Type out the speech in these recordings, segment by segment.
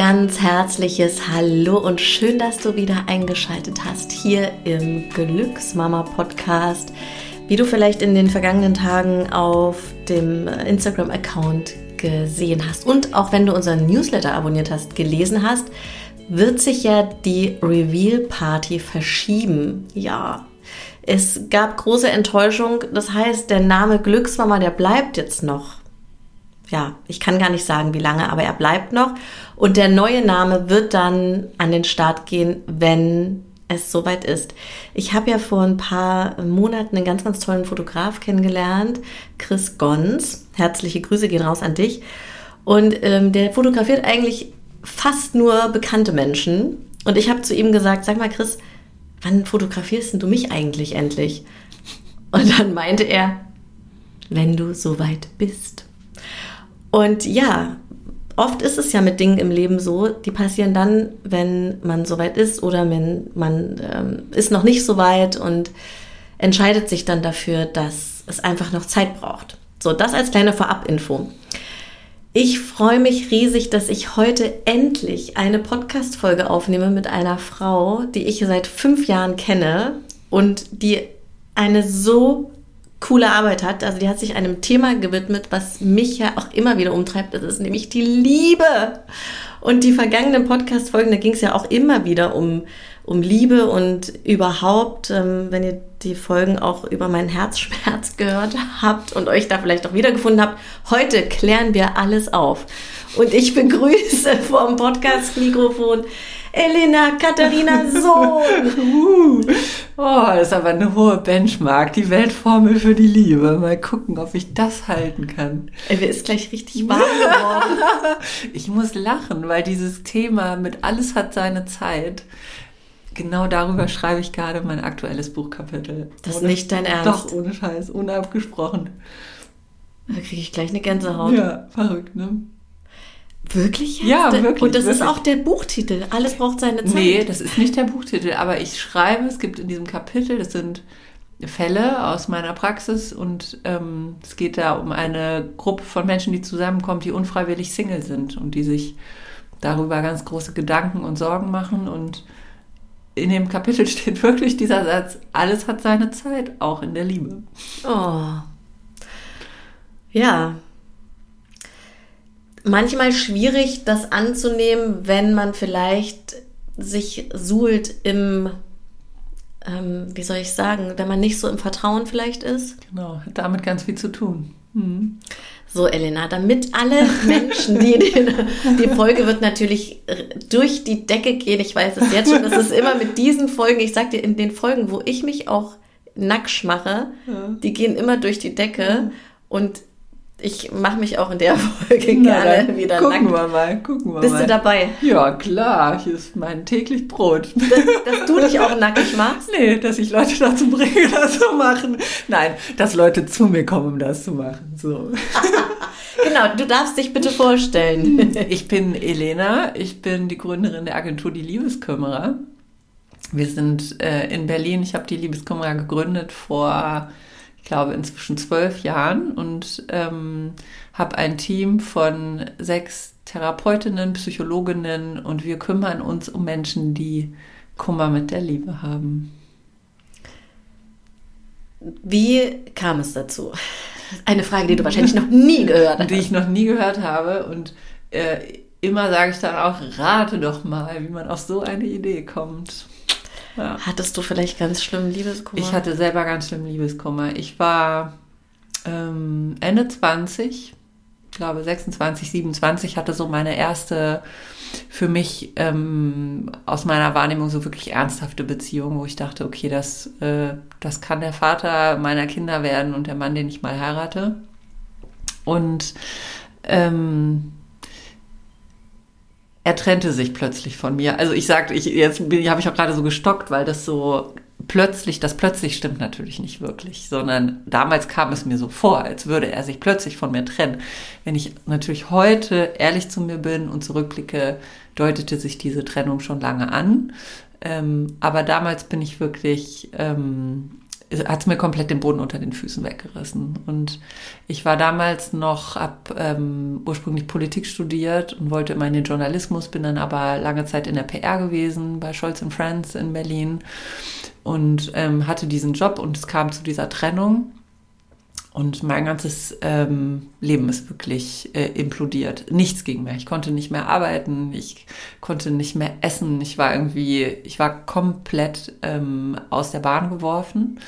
ganz herzliches Hallo und schön, dass du wieder eingeschaltet hast hier im Glücksmama Podcast. Wie du vielleicht in den vergangenen Tagen auf dem Instagram-Account gesehen hast und auch wenn du unseren Newsletter abonniert hast, gelesen hast, wird sich ja die Reveal Party verschieben. Ja, es gab große Enttäuschung. Das heißt, der Name Glücksmama, der bleibt jetzt noch. Ja, ich kann gar nicht sagen, wie lange, aber er bleibt noch. Und der neue Name wird dann an den Start gehen, wenn es soweit ist. Ich habe ja vor ein paar Monaten einen ganz, ganz tollen Fotograf kennengelernt, Chris Gons. Herzliche Grüße gehen raus an dich. Und ähm, der fotografiert eigentlich fast nur bekannte Menschen. Und ich habe zu ihm gesagt, sag mal Chris, wann fotografierst du mich eigentlich endlich? Und dann meinte er, wenn du soweit bist. Und ja, oft ist es ja mit Dingen im Leben so, die passieren dann, wenn man soweit ist oder wenn man ähm, ist noch nicht so weit und entscheidet sich dann dafür, dass es einfach noch Zeit braucht. So, das als kleine Vorabinfo. Ich freue mich riesig, dass ich heute endlich eine Podcast-Folge aufnehme mit einer Frau, die ich seit fünf Jahren kenne und die eine so coole Arbeit hat. Also die hat sich einem Thema gewidmet, was mich ja auch immer wieder umtreibt. Das ist nämlich die Liebe. Und die vergangenen Podcast-Folgen, da ging es ja auch immer wieder um um Liebe und überhaupt, ähm, wenn ihr die Folgen auch über meinen Herzschmerz gehört habt und euch da vielleicht auch wiedergefunden habt, heute klären wir alles auf. Und ich begrüße vom Podcast-Mikrofon Elena Katharina Sohn. uh, oh, das ist aber eine hohe Benchmark, die Weltformel für die Liebe. Mal gucken, ob ich das halten kann. Mir ist gleich richtig warm geworden. ich muss lachen, weil dieses Thema mit alles hat seine Zeit genau darüber schreibe ich gerade mein aktuelles Buchkapitel. Das ist nicht dein Ernst? Doch, ohne Scheiß, unabgesprochen. Da kriege ich gleich eine Gänsehaut. Ja, verrückt, ne? Wirklich? Ja, wirklich. Und das wirklich. ist auch der Buchtitel. Alles braucht seine Zeit. Nee, das ist nicht der Buchtitel, aber ich schreibe, es gibt in diesem Kapitel, das sind Fälle aus meiner Praxis und ähm, es geht da um eine Gruppe von Menschen, die zusammenkommt, die unfreiwillig Single sind und die sich darüber ganz große Gedanken und Sorgen machen und in dem Kapitel steht wirklich dieser Satz, alles hat seine Zeit, auch in der Liebe. Oh. Ja. Manchmal schwierig, das anzunehmen, wenn man vielleicht sich suhlt im, ähm, wie soll ich sagen, wenn man nicht so im Vertrauen vielleicht ist. Genau, hat damit ganz viel zu tun. Mhm. So, Elena, damit alle Menschen, die den, die Folge wird natürlich durch die Decke gehen. Ich weiß es jetzt schon. Das ist immer mit diesen Folgen. Ich sag dir, in den Folgen, wo ich mich auch nackt mache, ja. die gehen immer durch die Decke. Ja. Und ich mache mich auch in der Folge Na, gerne wieder gucken nackt. Wir mal, gucken wir Bist mal. du dabei? Ja, klar. Hier ist mein täglich Brot. Dass, dass du dich auch nackig machst? Nee, dass ich Leute dazu bringe, das zu machen. Nein, dass Leute zu mir kommen, um das zu machen. So. genau, du darfst dich bitte vorstellen. Ich bin Elena. Ich bin die Gründerin der Agentur Die Liebeskümmerer. Wir sind äh, in Berlin. Ich habe die Liebeskümmerer gegründet vor ich glaube, inzwischen zwölf Jahren und ähm, habe ein Team von sechs Therapeutinnen, Psychologinnen und wir kümmern uns um Menschen, die Kummer mit der Liebe haben. Wie kam es dazu? Eine Frage, die du wahrscheinlich noch nie gehört hast. Die ich noch nie gehört habe und äh, immer sage ich dann auch, rate doch mal, wie man auf so eine Idee kommt. Ja. Hattest du vielleicht ganz schlimm Liebeskummer? Ich hatte selber ganz schlimm Liebeskummer. Ich war ähm, Ende 20, ich glaube 26, 27, hatte so meine erste für mich ähm, aus meiner Wahrnehmung so wirklich ernsthafte Beziehung, wo ich dachte, okay, das, äh, das kann der Vater meiner Kinder werden und der Mann, den ich mal heirate. Und ähm, er trennte sich plötzlich von mir. Also ich sagte, ich, jetzt habe ich auch gerade so gestockt, weil das so plötzlich, das plötzlich stimmt natürlich nicht wirklich, sondern damals kam es mir so vor, als würde er sich plötzlich von mir trennen. Wenn ich natürlich heute ehrlich zu mir bin und zurückblicke, deutete sich diese Trennung schon lange an. Ähm, aber damals bin ich wirklich ähm, hat mir komplett den Boden unter den Füßen weggerissen. Und ich war damals noch, ab ähm, ursprünglich Politik studiert und wollte immer in den Journalismus, bin dann aber lange Zeit in der PR gewesen, bei Scholz Friends in Berlin und ähm, hatte diesen Job und es kam zu dieser Trennung. Und mein ganzes ähm, Leben ist wirklich äh, implodiert. Nichts ging mehr. Ich konnte nicht mehr arbeiten, ich konnte nicht mehr essen. Ich war irgendwie, ich war komplett ähm, aus der Bahn geworfen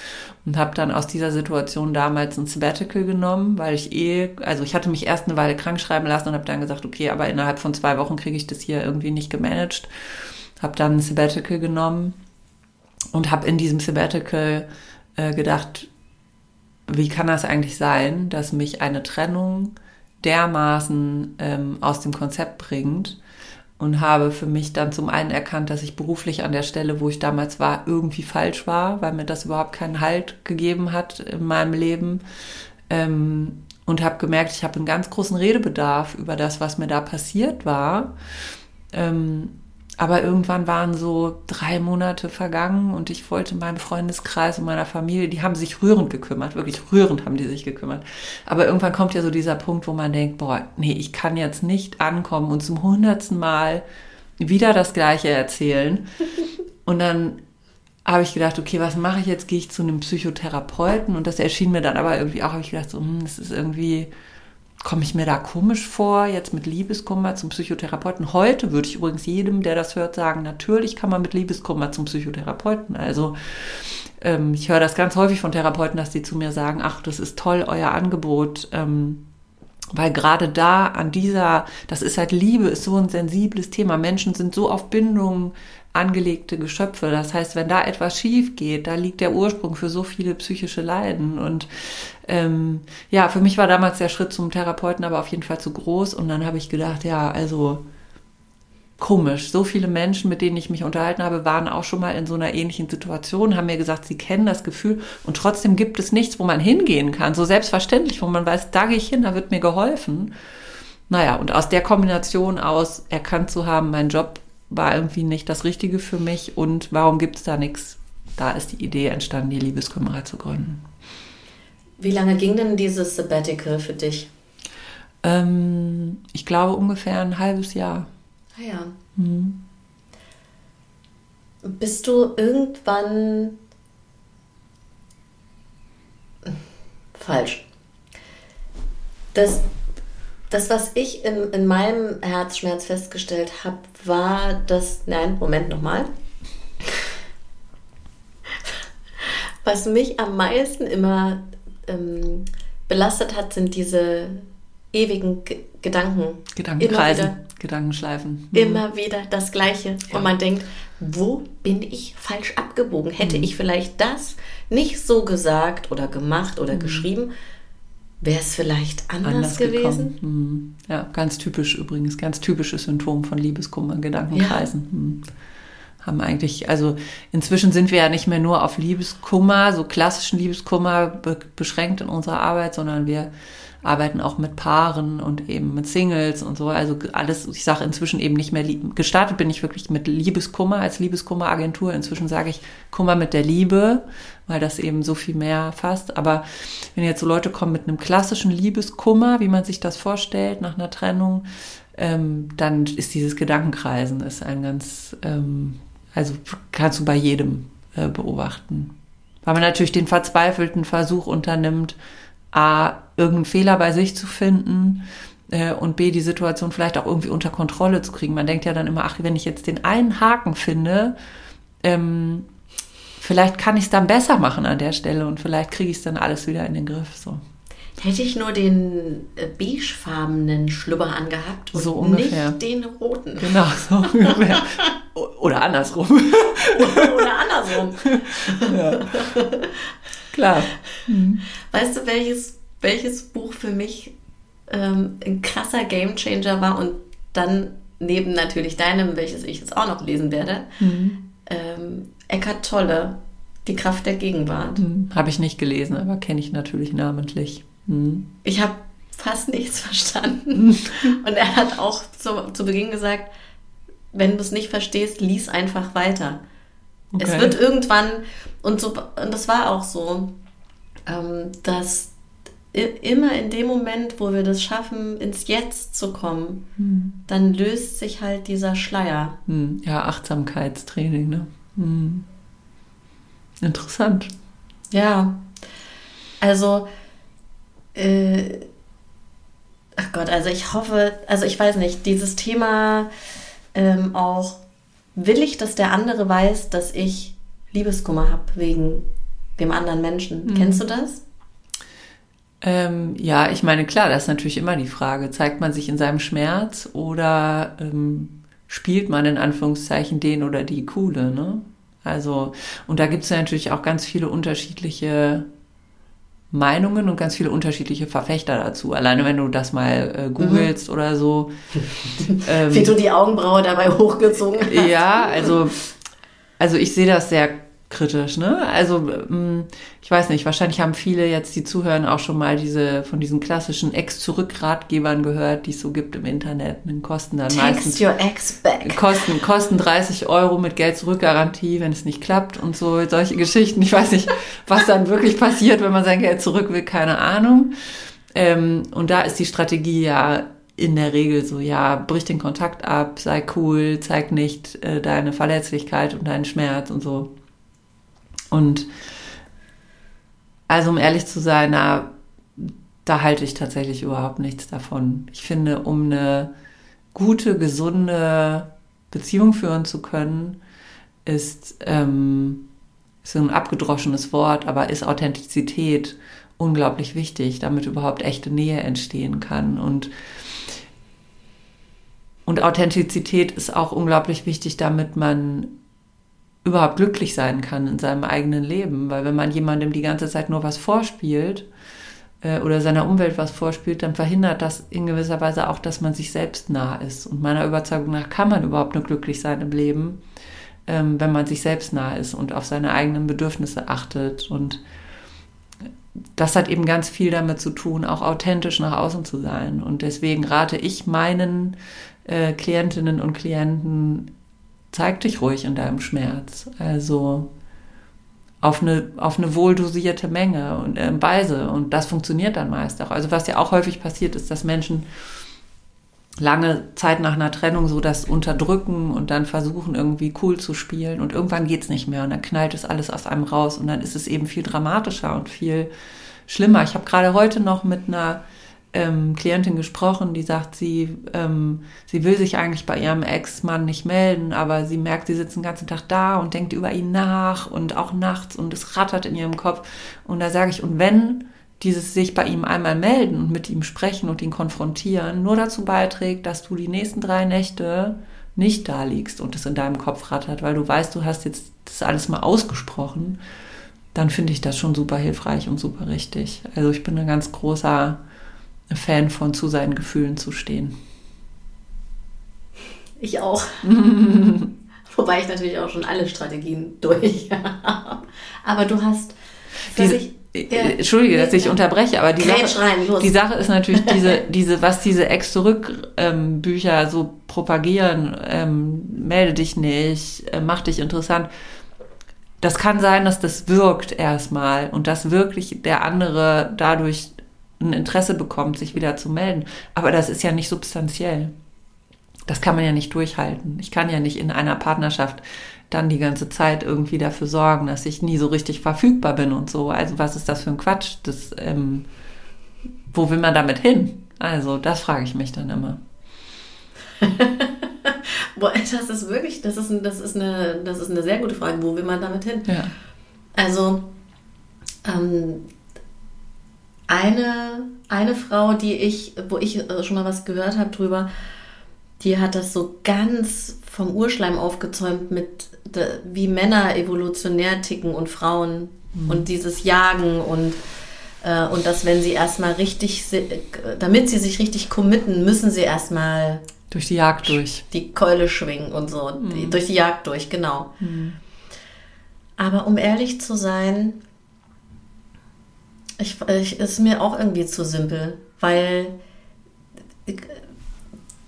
und habe dann aus dieser Situation damals ein Sabbatical genommen, weil ich eh, also ich hatte mich erst eine Weile krank schreiben lassen und habe dann gesagt, okay, aber innerhalb von zwei Wochen kriege ich das hier irgendwie nicht gemanagt. Habe dann ein Sabbatical genommen und habe in diesem Sabbatical äh, gedacht, wie kann das eigentlich sein, dass mich eine Trennung dermaßen ähm, aus dem Konzept bringt und habe für mich dann zum einen erkannt, dass ich beruflich an der Stelle, wo ich damals war, irgendwie falsch war, weil mir das überhaupt keinen Halt gegeben hat in meinem Leben. Ähm, und habe gemerkt, ich habe einen ganz großen Redebedarf über das, was mir da passiert war. Ähm, aber irgendwann waren so drei Monate vergangen und ich wollte meinem Freundeskreis und meiner Familie, die haben sich rührend gekümmert, wirklich rührend haben die sich gekümmert. Aber irgendwann kommt ja so dieser Punkt, wo man denkt, boah, nee, ich kann jetzt nicht ankommen und zum hundertsten Mal wieder das Gleiche erzählen. Und dann habe ich gedacht, okay, was mache ich jetzt? Gehe ich zu einem Psychotherapeuten? Und das erschien mir dann aber irgendwie auch, habe ich gedacht, so, hm, das ist irgendwie, komme ich mir da komisch vor, jetzt mit Liebeskummer zum Psychotherapeuten. Heute würde ich übrigens jedem, der das hört, sagen, natürlich kann man mit Liebeskummer zum Psychotherapeuten. Also ähm, ich höre das ganz häufig von Therapeuten, dass die zu mir sagen, ach, das ist toll, euer Angebot. Ähm, weil gerade da an dieser, das ist halt Liebe, ist so ein sensibles Thema. Menschen sind so auf Bindungen angelegte Geschöpfe. Das heißt, wenn da etwas schief geht, da liegt der Ursprung für so viele psychische Leiden. Und ähm, ja, für mich war damals der Schritt zum Therapeuten aber auf jeden Fall zu groß. Und dann habe ich gedacht, ja, also komisch. So viele Menschen, mit denen ich mich unterhalten habe, waren auch schon mal in so einer ähnlichen Situation, haben mir gesagt, sie kennen das Gefühl und trotzdem gibt es nichts, wo man hingehen kann. So selbstverständlich, wo man weiß, da gehe ich hin, da wird mir geholfen. Naja, und aus der Kombination aus erkannt zu haben, mein Job war irgendwie nicht das Richtige für mich und warum gibt es da nichts? Da ist die Idee entstanden, die Liebeskümmerer zu gründen. Wie lange ging denn dieses Sabbatical für dich? Ähm, ich glaube ungefähr ein halbes Jahr. Ah ja. Mhm. Bist du irgendwann falsch? Das das, was ich in, in meinem Herzschmerz festgestellt habe, war, dass. Nein, Moment nochmal. Was mich am meisten immer ähm, belastet hat, sind diese ewigen G Gedanken. Gedankenkreisen, Gedankenschleifen. Mhm. Immer wieder das Gleiche. Ja. Und man denkt, wo bin ich falsch abgebogen? Hätte mhm. ich vielleicht das nicht so gesagt oder gemacht oder mhm. geschrieben, Wäre es vielleicht anders, anders gewesen? Hm. Ja, ganz typisch übrigens, ganz typisches Symptom von Liebeskummer, Gedankenkreisen. Ja. Hm. Haben eigentlich, also inzwischen sind wir ja nicht mehr nur auf Liebeskummer, so klassischen Liebeskummer be beschränkt in unserer Arbeit, sondern wir arbeiten auch mit Paaren und eben mit Singles und so. Also alles, ich sage inzwischen eben nicht mehr, gestartet bin ich wirklich mit Liebeskummer als Liebeskummeragentur. Inzwischen sage ich Kummer mit der Liebe, weil das eben so viel mehr fasst. Aber wenn jetzt so Leute kommen mit einem klassischen Liebeskummer, wie man sich das vorstellt nach einer Trennung, ähm, dann ist dieses Gedankenkreisen ist ein ganz, ähm, also kannst du bei jedem äh, beobachten. Weil man natürlich den verzweifelten Versuch unternimmt, A, irgendeinen Fehler bei sich zu finden äh, und B, die Situation vielleicht auch irgendwie unter Kontrolle zu kriegen. Man denkt ja dann immer, ach, wenn ich jetzt den einen Haken finde, ähm, vielleicht kann ich es dann besser machen an der Stelle und vielleicht kriege ich es dann alles wieder in den Griff. So. Hätte ich nur den äh, beigefarbenen Schlubber angehabt und so ungefähr. nicht den roten. Genau, so ungefähr. Oder andersrum. Oder andersrum. Ja. Klar. Mhm. Weißt du, welches, welches Buch für mich ähm, ein krasser Gamechanger war und dann neben natürlich deinem, welches ich jetzt auch noch lesen werde, mhm. ähm, Eckart Tolle, Die Kraft der Gegenwart. Mhm. Habe ich nicht gelesen, aber kenne ich natürlich namentlich. Mhm. Ich habe fast nichts verstanden. Mhm. Und er hat auch zu, zu Beginn gesagt, wenn du es nicht verstehst, lies einfach weiter. Okay. Es wird irgendwann, und, so, und das war auch so, ähm, dass immer in dem Moment, wo wir das schaffen, ins Jetzt zu kommen, hm. dann löst sich halt dieser Schleier. Hm. Ja, Achtsamkeitstraining, ne? Hm. Interessant. Ja. Also, äh, ach Gott, also ich hoffe, also ich weiß nicht, dieses Thema ähm, auch, will ich, dass der andere weiß, dass ich Liebeskummer habe wegen dem anderen Menschen. Mhm. Kennst du das? Ähm, ja, ich meine, klar, das ist natürlich immer die Frage. Zeigt man sich in seinem Schmerz oder ähm, spielt man in Anführungszeichen den oder die Coole, ne? Also, und da gibt es ja natürlich auch ganz viele unterschiedliche Meinungen und ganz viele unterschiedliche Verfechter dazu. Alleine wenn du das mal äh, googelst mhm. oder so. ähm, Wie du die Augenbraue dabei hochgezogen hast. Ja, also, also ich sehe das sehr kritisch, ne? Also mm, ich weiß nicht, wahrscheinlich haben viele jetzt, die zuhören, auch schon mal diese von diesen klassischen Ex-Zurück-Ratgebern gehört, die es so gibt im Internet. Den kosten dann Text meistens your ex back. Kosten, kosten 30 Euro mit Geld-Zurück-Garantie, wenn es nicht klappt und so, solche Geschichten. Ich weiß nicht, was dann wirklich passiert, wenn man sein Geld zurück will, keine Ahnung. Ähm, und da ist die Strategie ja in der Regel so, ja, brich den Kontakt ab, sei cool, zeig nicht äh, deine Verletzlichkeit und deinen Schmerz und so. Und also um ehrlich zu sein, na, da halte ich tatsächlich überhaupt nichts davon. Ich finde, um eine gute, gesunde Beziehung führen zu können, ist, ähm, ist ein abgedroschenes Wort, aber ist Authentizität unglaublich wichtig, damit überhaupt echte Nähe entstehen kann. Und, und Authentizität ist auch unglaublich wichtig, damit man überhaupt glücklich sein kann in seinem eigenen Leben. Weil wenn man jemandem die ganze Zeit nur was vorspielt äh, oder seiner Umwelt was vorspielt, dann verhindert das in gewisser Weise auch, dass man sich selbst nah ist. Und meiner Überzeugung nach kann man überhaupt nur glücklich sein im Leben, ähm, wenn man sich selbst nah ist und auf seine eigenen Bedürfnisse achtet. Und das hat eben ganz viel damit zu tun, auch authentisch nach außen zu sein. Und deswegen rate ich meinen äh, Klientinnen und Klienten zeig dich ruhig in deinem Schmerz. Also auf eine, auf eine wohldosierte Menge und äh, Weise. Und das funktioniert dann meist auch. Also was ja auch häufig passiert, ist, dass Menschen lange Zeit nach einer Trennung so das unterdrücken und dann versuchen irgendwie cool zu spielen und irgendwann geht's nicht mehr und dann knallt es alles aus einem raus und dann ist es eben viel dramatischer und viel schlimmer. Ich habe gerade heute noch mit einer ähm, Klientin gesprochen, die sagt, sie, ähm, sie will sich eigentlich bei ihrem Ex-Mann nicht melden, aber sie merkt, sie sitzt den ganzen Tag da und denkt über ihn nach und auch nachts und es rattert in ihrem Kopf. Und da sage ich, und wenn dieses sich bei ihm einmal melden und mit ihm sprechen und ihn konfrontieren nur dazu beiträgt, dass du die nächsten drei Nächte nicht da liegst und es in deinem Kopf rattert, weil du weißt, du hast jetzt das alles mal ausgesprochen, dann finde ich das schon super hilfreich und super richtig. Also ich bin ein ganz großer Fan von zu seinen Gefühlen zu stehen. Ich auch. Wobei ich natürlich auch schon alle Strategien durch habe. Aber du hast. Diese, ich, ja, Entschuldige, dass ich unterbreche, aber die Sache, rein, die Sache ist natürlich diese, diese, was diese Ex-Zurück-Bücher ähm, so propagieren, ähm, melde dich nicht, äh, mach dich interessant. Das kann sein, dass das wirkt erstmal und dass wirklich der andere dadurch ein Interesse bekommt, sich wieder zu melden. Aber das ist ja nicht substanziell. Das kann man ja nicht durchhalten. Ich kann ja nicht in einer Partnerschaft dann die ganze Zeit irgendwie dafür sorgen, dass ich nie so richtig verfügbar bin und so. Also was ist das für ein Quatsch? Das, ähm, wo will man damit hin? Also das frage ich mich dann immer. Boah, das ist wirklich, das ist, das, ist eine, das ist eine sehr gute Frage. Wo will man damit hin? Ja. Also ähm, eine, eine Frau, die ich, wo ich äh, schon mal was gehört habe drüber, die hat das so ganz vom Urschleim aufgezäumt mit, wie Männer evolutionär ticken und Frauen mhm. und dieses Jagen und äh, und dass wenn sie erstmal richtig, damit sie sich richtig committen, müssen sie erstmal durch die Jagd durch. Die Keule schwingen und so. Mhm. Die, durch die Jagd durch, genau. Mhm. Aber um ehrlich zu sein, ich, ich, ist mir auch irgendwie zu simpel, weil ich,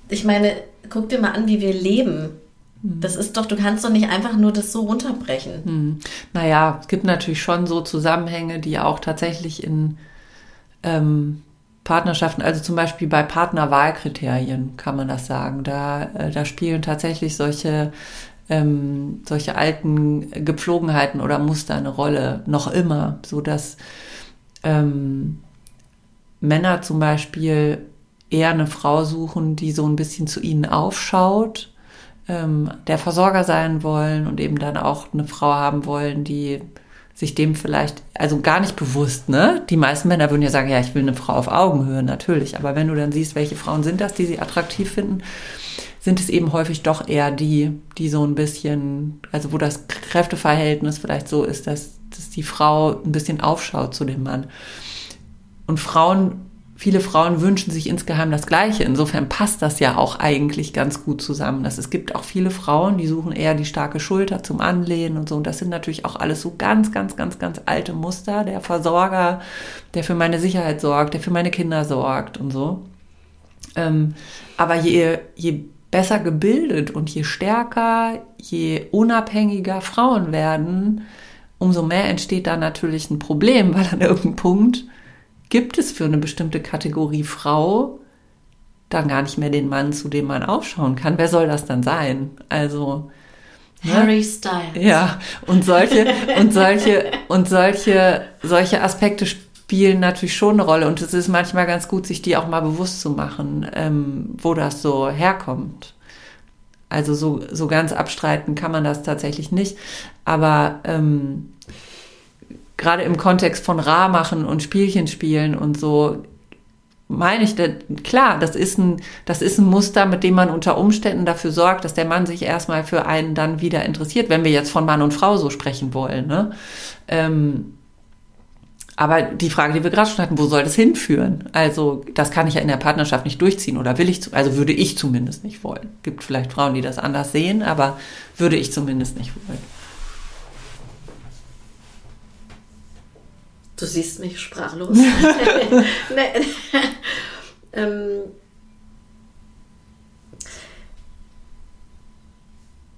ich meine, guck dir mal an, wie wir leben. Das ist doch, du kannst doch nicht einfach nur das so runterbrechen. Hm. Naja, es gibt natürlich schon so Zusammenhänge, die auch tatsächlich in ähm, Partnerschaften, also zum Beispiel bei Partnerwahlkriterien kann man das sagen. Da, äh, da spielen tatsächlich solche, ähm, solche alten Gepflogenheiten oder Muster eine Rolle, noch immer, so dass ähm, Männer zum Beispiel eher eine Frau suchen, die so ein bisschen zu ihnen aufschaut, ähm, der Versorger sein wollen und eben dann auch eine Frau haben wollen, die sich dem vielleicht, also gar nicht bewusst, ne? Die meisten Männer würden ja sagen, ja, ich will eine Frau auf Augenhöhe, natürlich. Aber wenn du dann siehst, welche Frauen sind das, die sie attraktiv finden, sind es eben häufig doch eher die, die so ein bisschen, also wo das Kräfteverhältnis vielleicht so ist, dass, dass die Frau ein bisschen aufschaut zu dem Mann. Und Frauen viele Frauen wünschen sich insgeheim das Gleiche. Insofern passt das ja auch eigentlich ganz gut zusammen. Dass es gibt auch viele Frauen, die suchen eher die starke Schulter zum Anlehnen und so. Und das sind natürlich auch alles so ganz, ganz, ganz, ganz alte Muster. Der Versorger, der für meine Sicherheit sorgt, der für meine Kinder sorgt und so. Ähm, aber je, je besser gebildet und je stärker, je unabhängiger Frauen werden, umso mehr entsteht da natürlich ein Problem, weil an irgendeinem Punkt gibt es für eine bestimmte Kategorie Frau dann gar nicht mehr den Mann, zu dem man aufschauen kann. Wer soll das dann sein? Also ne? Harry Styles. Ja, und solche und solche und solche solche Aspekte spielen natürlich schon eine Rolle und es ist manchmal ganz gut, sich die auch mal bewusst zu machen, ähm, wo das so herkommt. Also so so ganz abstreiten kann man das tatsächlich nicht, aber ähm, gerade im Kontext von Rar machen und Spielchen spielen und so, meine ich, klar, das ist ein, das ist ein Muster, mit dem man unter Umständen dafür sorgt, dass der Mann sich erstmal für einen dann wieder interessiert, wenn wir jetzt von Mann und Frau so sprechen wollen. Ne? Ähm, aber die Frage, die wir gerade schon hatten, wo soll das hinführen? Also, das kann ich ja in der Partnerschaft nicht durchziehen oder will ich, also würde ich zumindest nicht wollen. Gibt vielleicht Frauen, die das anders sehen, aber würde ich zumindest nicht wollen. Du siehst mich sprachlos. nee. ähm,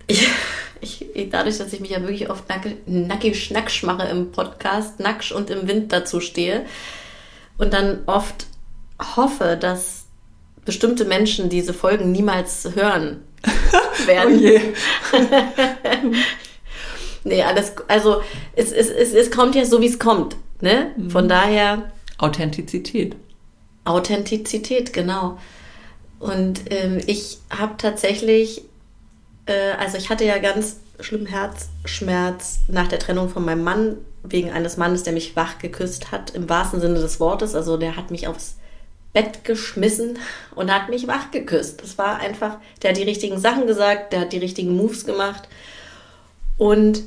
ich, ich, dadurch, dass ich mich ja wirklich oft nackig, nackig schnacksch mache im Podcast, nacksch und im Wind dazu stehe und dann oft hoffe, dass bestimmte Menschen diese Folgen niemals hören werden. oh je. nee, alles, also es, es, es, es kommt ja so, wie es kommt. Ne? Mhm. Von daher. Authentizität. Authentizität, genau. Und ähm, ich habe tatsächlich, äh, also ich hatte ja ganz schlimm Herzschmerz nach der Trennung von meinem Mann wegen eines Mannes, der mich wach geküsst hat, im wahrsten Sinne des Wortes. Also der hat mich aufs Bett geschmissen und hat mich wach geküsst. Das war einfach, der hat die richtigen Sachen gesagt, der hat die richtigen Moves gemacht. Und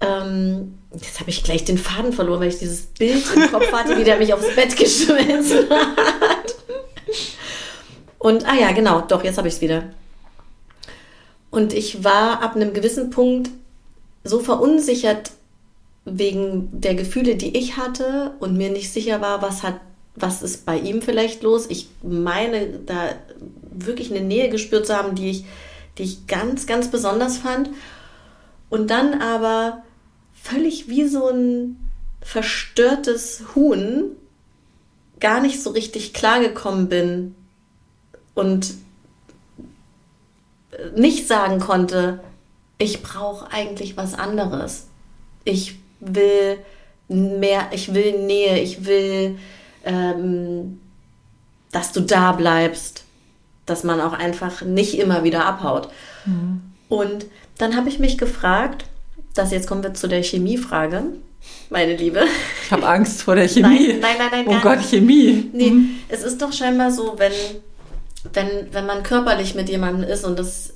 ähm, Jetzt habe ich gleich den Faden verloren, weil ich dieses Bild im Kopf hatte, wie der mich aufs Bett geschmissen hat. Und, ah ja, genau, doch, jetzt habe ich es wieder. Und ich war ab einem gewissen Punkt so verunsichert wegen der Gefühle, die ich hatte und mir nicht sicher war, was hat, was ist bei ihm vielleicht los. Ich meine, da wirklich eine Nähe gespürt zu haben, die ich, die ich ganz, ganz besonders fand. Und dann aber völlig wie so ein verstörtes Huhn gar nicht so richtig klargekommen bin und nicht sagen konnte, ich brauche eigentlich was anderes. Ich will mehr, ich will Nähe, ich will, ähm, dass du da bleibst, dass man auch einfach nicht immer wieder abhaut. Mhm. Und dann habe ich mich gefragt, das jetzt kommen wir zu der Chemiefrage, meine Liebe. Ich habe Angst vor der Chemie. Nein, nein, nein, nein. Oh Gott, nicht. Chemie. Nee, hm. es ist doch scheinbar so, wenn, wenn, wenn man körperlich mit jemandem ist und das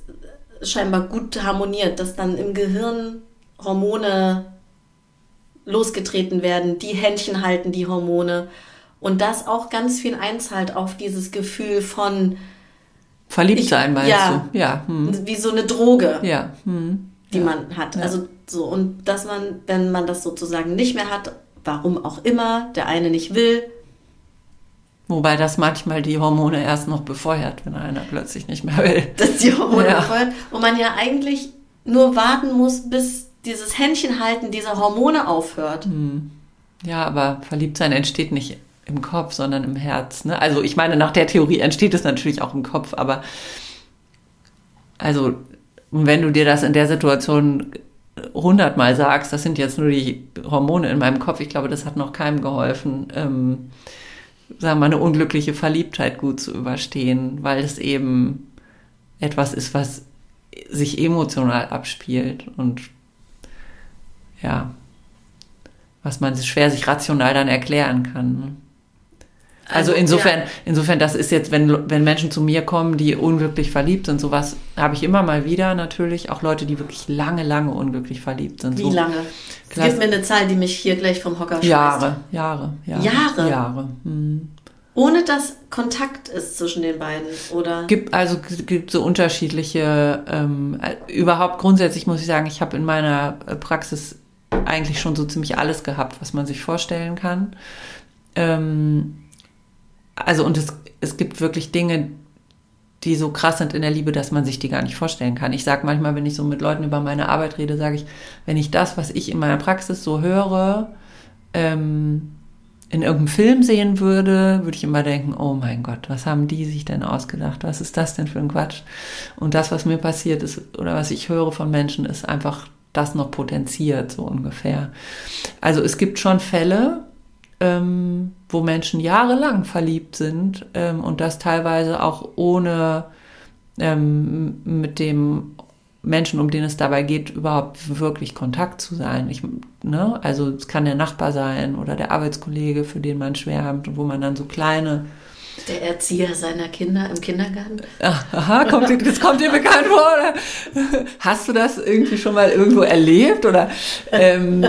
scheinbar gut harmoniert, dass dann im Gehirn Hormone losgetreten werden, die Händchen halten die Hormone und das auch ganz viel einzahlt auf dieses Gefühl von Verliebt sein, meinst ja, du? Ja. Hm. Wie so eine Droge. Ja. Hm die ja. man hat. Ja. Also so, und dass man, wenn man das sozusagen nicht mehr hat, warum auch immer, der eine nicht will, Wobei das manchmal die Hormone erst noch befeuert, wenn einer plötzlich nicht mehr will. Das die Hormone ja. befeuert, wo man ja eigentlich nur warten muss, bis dieses Händchenhalten dieser Hormone aufhört. Hm. Ja, aber Verliebtsein entsteht nicht im Kopf, sondern im Herz. Ne? Also ich meine, nach der Theorie entsteht es natürlich auch im Kopf, aber also wenn du dir das in der Situation hundertmal sagst, das sind jetzt nur die Hormone in meinem Kopf, ich glaube, das hat noch keinem geholfen, ähm, sagen wir mal, eine unglückliche Verliebtheit gut zu überstehen, weil es eben etwas ist, was sich emotional abspielt und ja, was man schwer sich rational dann erklären kann. Also, also insofern, ja. insofern, das ist jetzt, wenn, wenn Menschen zu mir kommen, die unglücklich verliebt sind, sowas habe ich immer mal wieder natürlich. Auch Leute, die wirklich lange, lange unglücklich verliebt sind. Wie so. lange? Gib mir eine Zahl, die mich hier gleich vom Hocker schmeißt. Jahre, Jahre, Jahre. Jahre? Jahre. Hm. Ohne dass Kontakt ist zwischen den beiden, oder? Gibt also gibt so unterschiedliche. Ähm, überhaupt grundsätzlich muss ich sagen, ich habe in meiner äh, Praxis eigentlich schon so ziemlich alles gehabt, was man sich vorstellen kann. Ähm, also und es, es gibt wirklich Dinge, die so krass sind in der Liebe, dass man sich die gar nicht vorstellen kann. Ich sage manchmal, wenn ich so mit Leuten über meine Arbeit rede, sage ich, wenn ich das, was ich in meiner Praxis so höre, ähm, in irgendeinem Film sehen würde, würde ich immer denken, oh mein Gott, was haben die sich denn ausgedacht? Was ist das denn für ein Quatsch? Und das, was mir passiert ist oder was ich höre von Menschen, ist einfach das noch potenziert, so ungefähr. Also es gibt schon Fälle, ähm, wo Menschen jahrelang verliebt sind ähm, und das teilweise auch ohne ähm, mit dem Menschen, um den es dabei geht, überhaupt wirklich Kontakt zu sein. Ich, ne? Also es kann der Nachbar sein oder der Arbeitskollege, für den man schwärmt und wo man dann so kleine der Erzieher seiner Kinder im Kindergarten. aha, kommt, das kommt dir bekannt vor? Oder? Hast du das irgendwie schon mal irgendwo erlebt? Oder, ähm,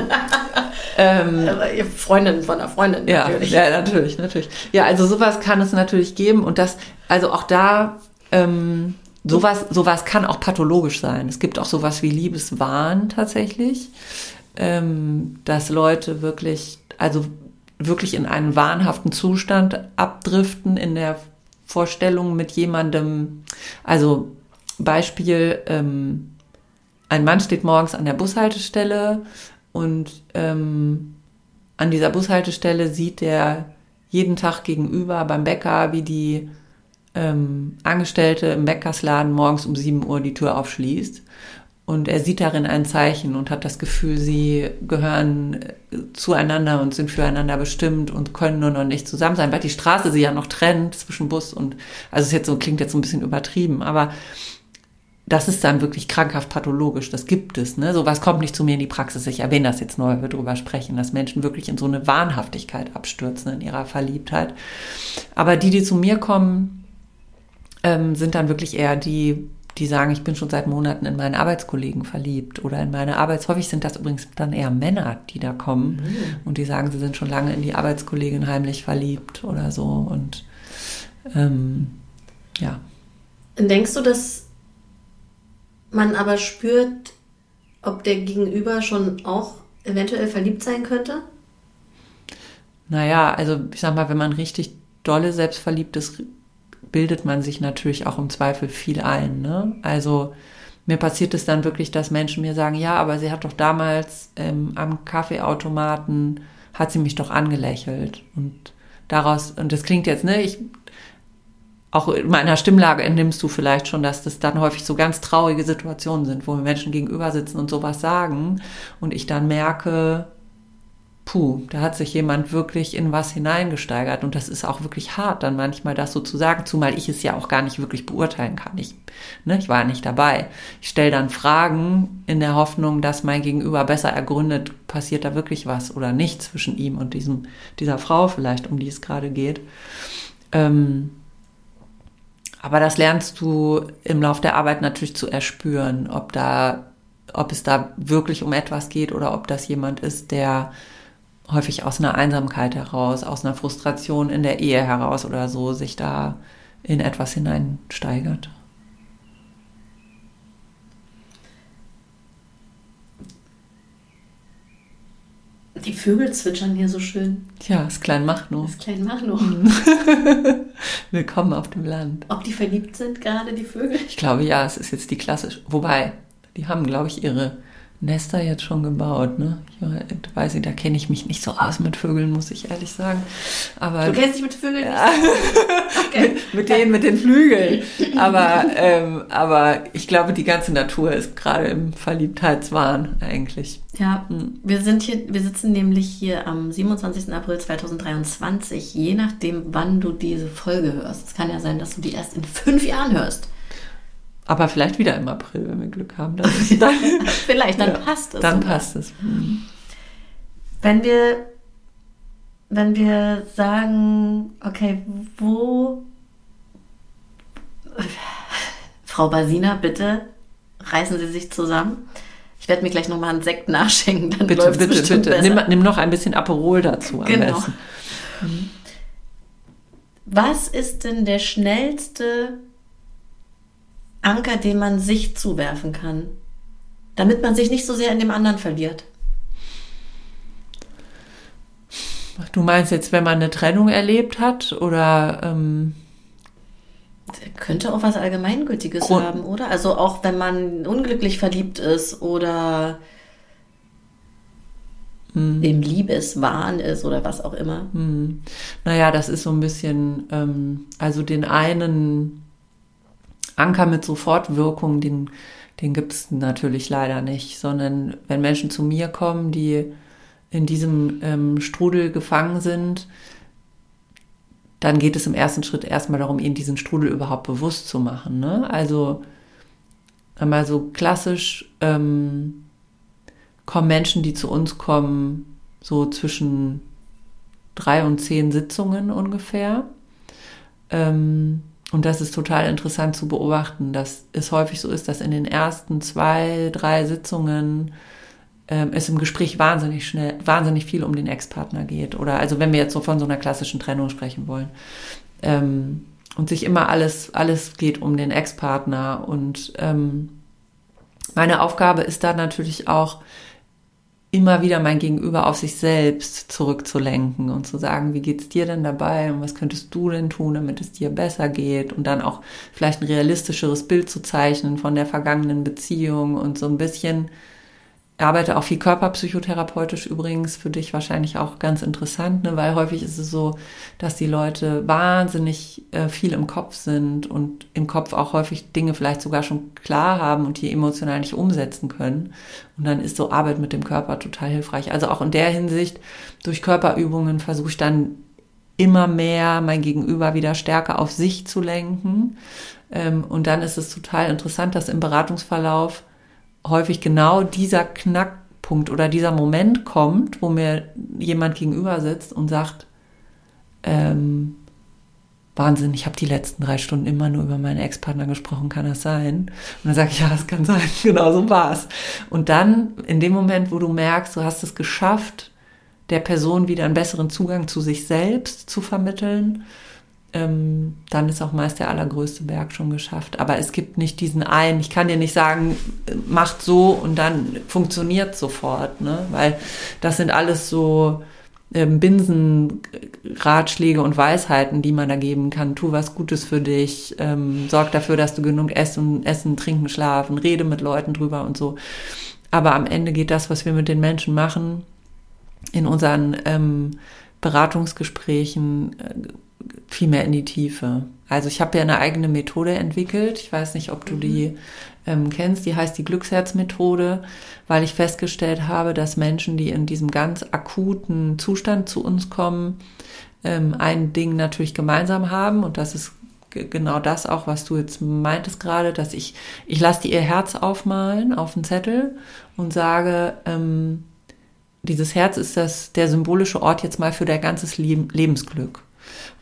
ähm, Freundin von einer Freundin ja, natürlich. Ja, natürlich, natürlich. Ja, also sowas kann es natürlich geben und das, also auch da, ähm, sowas, sowas kann auch pathologisch sein. Es gibt auch sowas wie Liebeswahn tatsächlich, ähm, dass Leute wirklich, also wirklich in einen wahnhaften Zustand abdriften in der Vorstellung mit jemandem. Also Beispiel, ähm, ein Mann steht morgens an der Bushaltestelle und ähm, an dieser Bushaltestelle sieht er jeden Tag gegenüber beim Bäcker, wie die ähm, Angestellte im Bäckersladen morgens um 7 Uhr die Tür aufschließt. Und er sieht darin ein Zeichen und hat das Gefühl, sie gehören äh, zueinander und sind füreinander bestimmt und können nur noch nicht zusammen sein, weil die Straße sie ja noch trennt zwischen Bus und, also es jetzt so, klingt jetzt so ein bisschen übertrieben, aber das ist dann wirklich krankhaft pathologisch. Das gibt es. Ne? Sowas kommt nicht zu mir in die Praxis. Ich erwähne das jetzt nur, weil wir darüber sprechen, dass Menschen wirklich in so eine Wahnhaftigkeit abstürzen in ihrer Verliebtheit. Aber die, die zu mir kommen, ähm, sind dann wirklich eher die, die sagen, ich bin schon seit Monaten in meinen Arbeitskollegen verliebt oder in meine Arbeits. Häufig sind das übrigens dann eher Männer, die da kommen mhm. und die sagen, sie sind schon lange in die Arbeitskollegin heimlich verliebt oder so. Und ähm, ja. Denkst du, dass man aber spürt, ob der Gegenüber schon auch eventuell verliebt sein könnte? Naja, also ich sag mal, wenn man richtig dolle selbstverliebt ist, bildet man sich natürlich auch im Zweifel viel ein. Ne? Also mir passiert es dann wirklich, dass Menschen mir sagen, ja, aber sie hat doch damals ähm, am Kaffeeautomaten, hat sie mich doch angelächelt. Und daraus, und das klingt jetzt, ne, ich, auch in meiner Stimmlage entnimmst du vielleicht schon, dass das dann häufig so ganz traurige Situationen sind, wo Menschen gegenüber sitzen und sowas sagen und ich dann merke, puh, da hat sich jemand wirklich in was hineingesteigert. Und das ist auch wirklich hart, dann manchmal das so zu sagen, zumal ich es ja auch gar nicht wirklich beurteilen kann. Ich, ne, ich war nicht dabei. Ich stelle dann Fragen in der Hoffnung, dass mein Gegenüber besser ergründet, passiert da wirklich was oder nicht zwischen ihm und diesem, dieser Frau vielleicht, um die es gerade geht. Ähm, aber das lernst du im Lauf der Arbeit natürlich zu erspüren, ob da, ob es da wirklich um etwas geht oder ob das jemand ist, der häufig aus einer Einsamkeit heraus, aus einer Frustration in der Ehe heraus oder so sich da in etwas hineinsteigert. Die Vögel zwitschern hier so schön. Ja, das Klein Machno. Das Klein Machno. Willkommen auf dem Land. Ob die verliebt sind gerade, die Vögel? Ich glaube ja, es ist jetzt die klassische. Wobei, die haben, glaube ich, ihre Nester jetzt schon gebaut, ne? Ich weiß nicht, da kenne ich mich nicht so aus mit Vögeln, muss ich ehrlich sagen. Aber du kennst dich mit Vögeln ja. okay. mit, mit, denen, mit den Flügeln. Aber, ähm, aber ich glaube, die ganze Natur ist gerade im Verliebtheitswahn eigentlich. Ja, hm. wir sind hier, wir sitzen nämlich hier am 27. April 2023, je nachdem, wann du diese Folge hörst. Es kann ja sein, dass du die erst in fünf Jahren hörst. Aber vielleicht wieder im April, wenn wir Glück haben. Dann, dann vielleicht, dann ja, passt es. Dann sogar. passt es. Wenn wir, wenn wir sagen, okay, wo Frau Basina, bitte reißen Sie sich zusammen. Ich werde mir gleich nochmal einen Sekt nachschenken, dann bitte, bitte, bitte. Besser. Nimm, nimm, noch ein bisschen Aperol dazu am genau. besten. Was ist denn der schnellste Anker, den man sich zuwerfen kann, damit man sich nicht so sehr in dem anderen verliert. Du meinst jetzt, wenn man eine Trennung erlebt hat oder ähm könnte auch was Allgemeingültiges Grund haben, oder? Also auch wenn man unglücklich verliebt ist oder hm. im Liebeswahn ist oder was auch immer. Hm. Naja, das ist so ein bisschen, ähm, also den einen Anker mit Sofortwirkung, den, den gibt es natürlich leider nicht, sondern wenn Menschen zu mir kommen, die in diesem ähm, Strudel gefangen sind, dann geht es im ersten Schritt erstmal darum, ihnen diesen Strudel überhaupt bewusst zu machen. Ne? Also einmal so klassisch ähm, kommen Menschen, die zu uns kommen, so zwischen drei und zehn Sitzungen ungefähr. Ähm, und das ist total interessant zu beobachten, dass es häufig so ist, dass in den ersten zwei, drei Sitzungen ähm, es im Gespräch wahnsinnig schnell, wahnsinnig viel um den Ex-Partner geht. Oder also wenn wir jetzt so von so einer klassischen Trennung sprechen wollen. Ähm, und sich immer alles, alles geht um den Ex-Partner. Und ähm, meine Aufgabe ist da natürlich auch, immer wieder mein Gegenüber auf sich selbst zurückzulenken und zu sagen, wie geht's dir denn dabei und was könntest du denn tun, damit es dir besser geht? Und dann auch vielleicht ein realistischeres Bild zu zeichnen von der vergangenen Beziehung und so ein bisschen arbeite auch viel körperpsychotherapeutisch übrigens, für dich wahrscheinlich auch ganz interessant, ne? weil häufig ist es so, dass die Leute wahnsinnig äh, viel im Kopf sind und im Kopf auch häufig Dinge vielleicht sogar schon klar haben und die emotional nicht umsetzen können. Und dann ist so Arbeit mit dem Körper total hilfreich. Also auch in der Hinsicht, durch Körperübungen versuche ich dann immer mehr mein Gegenüber wieder stärker auf sich zu lenken. Ähm, und dann ist es total interessant, dass im Beratungsverlauf häufig genau dieser Knackpunkt oder dieser Moment kommt, wo mir jemand gegenüber sitzt und sagt, ähm, Wahnsinn, ich habe die letzten drei Stunden immer nur über meinen Ex-Partner gesprochen, kann das sein? Und dann sage ich, ja, das kann sein, genau so war's. Und dann, in dem Moment, wo du merkst, du hast es geschafft, der Person wieder einen besseren Zugang zu sich selbst zu vermitteln, ähm, dann ist auch meist der allergrößte Berg schon geschafft. Aber es gibt nicht diesen einen, ich kann dir nicht sagen, macht so und dann funktioniert sofort, ne? weil das sind alles so ähm, Binsenratschläge und Weisheiten, die man da geben kann. Tu was Gutes für dich, ähm, sorg dafür, dass du genug essen, essen, trinken, schlafen, rede mit Leuten drüber und so. Aber am Ende geht das, was wir mit den Menschen machen, in unseren ähm, Beratungsgesprächen, äh, viel mehr in die Tiefe. Also ich habe ja eine eigene Methode entwickelt. Ich weiß nicht, ob du mhm. die ähm, kennst. Die heißt die Glücksherzmethode, weil ich festgestellt habe, dass Menschen, die in diesem ganz akuten Zustand zu uns kommen, ähm, ein Ding natürlich gemeinsam haben und das ist genau das auch, was du jetzt meintest gerade, dass ich, ich lasse die ihr Herz aufmalen auf einen Zettel und sage, ähm, dieses Herz ist das, der symbolische Ort jetzt mal für dein ganzes Leben, Lebensglück.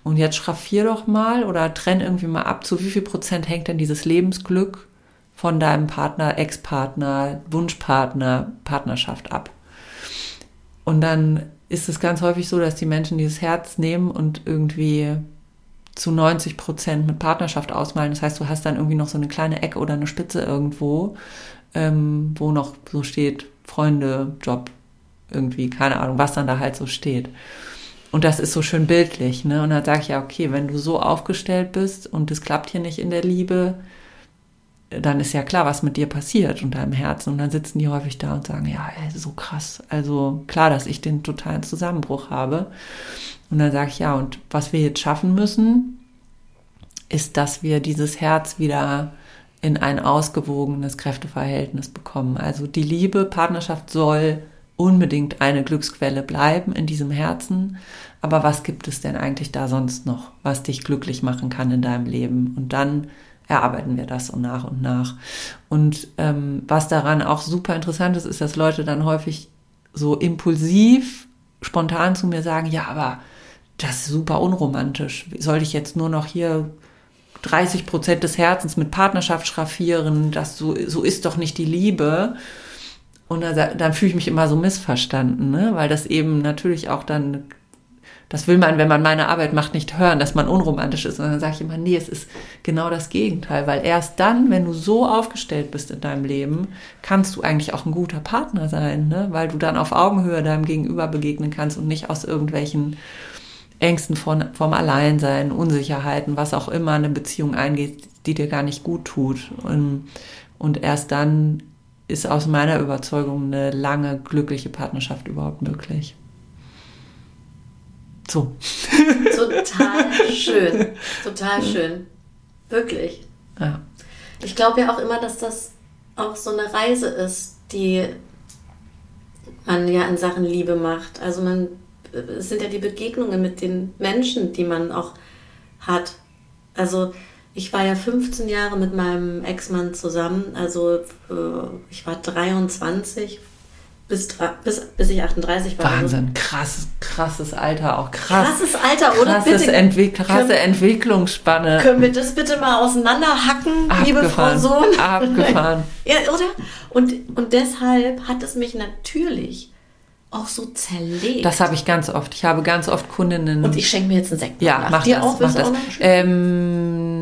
Und jetzt schraffier doch mal oder trenn irgendwie mal ab, zu wie viel Prozent hängt denn dieses Lebensglück von deinem Partner, Ex-Partner, Wunschpartner, Partnerschaft ab. Und dann ist es ganz häufig so, dass die Menschen dieses Herz nehmen und irgendwie zu 90 Prozent mit Partnerschaft ausmalen. Das heißt, du hast dann irgendwie noch so eine kleine Ecke oder eine Spitze irgendwo, ähm, wo noch so steht Freunde, Job, irgendwie, keine Ahnung, was dann da halt so steht. Und das ist so schön bildlich, ne? Und dann sage ich ja, okay, wenn du so aufgestellt bist und es klappt hier nicht in der Liebe, dann ist ja klar, was mit dir passiert und deinem Herzen. Und dann sitzen die häufig da und sagen, ja, so krass. Also klar, dass ich den totalen Zusammenbruch habe. Und dann sage ich, ja, und was wir jetzt schaffen müssen, ist, dass wir dieses Herz wieder in ein ausgewogenes Kräfteverhältnis bekommen. Also die Liebe, Partnerschaft soll unbedingt eine Glücksquelle bleiben in diesem Herzen. Aber was gibt es denn eigentlich da sonst noch, was dich glücklich machen kann in deinem Leben? Und dann erarbeiten wir das so nach und nach. Und ähm, was daran auch super interessant ist, ist, dass Leute dann häufig so impulsiv, spontan zu mir sagen, ja, aber das ist super unromantisch. Soll ich jetzt nur noch hier 30 Prozent des Herzens mit Partnerschaft schraffieren? Das so, so ist doch nicht die Liebe. Und dann, dann fühle ich mich immer so missverstanden, ne? weil das eben natürlich auch dann, das will man, wenn man meine Arbeit macht, nicht hören, dass man unromantisch ist. Und dann sage ich immer, nee, es ist genau das Gegenteil, weil erst dann, wenn du so aufgestellt bist in deinem Leben, kannst du eigentlich auch ein guter Partner sein, ne? weil du dann auf Augenhöhe deinem Gegenüber begegnen kannst und nicht aus irgendwelchen Ängsten von, vom Alleinsein, Unsicherheiten, was auch immer eine Beziehung eingeht, die dir gar nicht gut tut. Und, und erst dann ist aus meiner Überzeugung eine lange, glückliche Partnerschaft überhaupt möglich. So. Total schön. Total schön. Wirklich. Ja. Ich glaube ja auch immer, dass das auch so eine Reise ist, die man ja in Sachen Liebe macht. Also man es sind ja die Begegnungen mit den Menschen, die man auch hat. Also ich war ja 15 Jahre mit meinem Ex-Mann zusammen, also äh, ich war 23 bis, bis, bis ich 38 war. Wahnsinn, krasses, krasses Alter, auch krass. Krasses Alter, oder? Krasses bitte, Entwick krasse können, Entwicklungsspanne. Können wir das bitte mal auseinanderhacken, Abgefahren. liebe Frau Sohn? Abgefahren. ja, oder? Und, und deshalb hat es mich natürlich auch so zerlegt. Das habe ich ganz oft. Ich habe ganz oft Kundinnen. Und ich schenke mir jetzt einen Sekt. Ja, mach dir das. Auch, mach das. Auch ähm,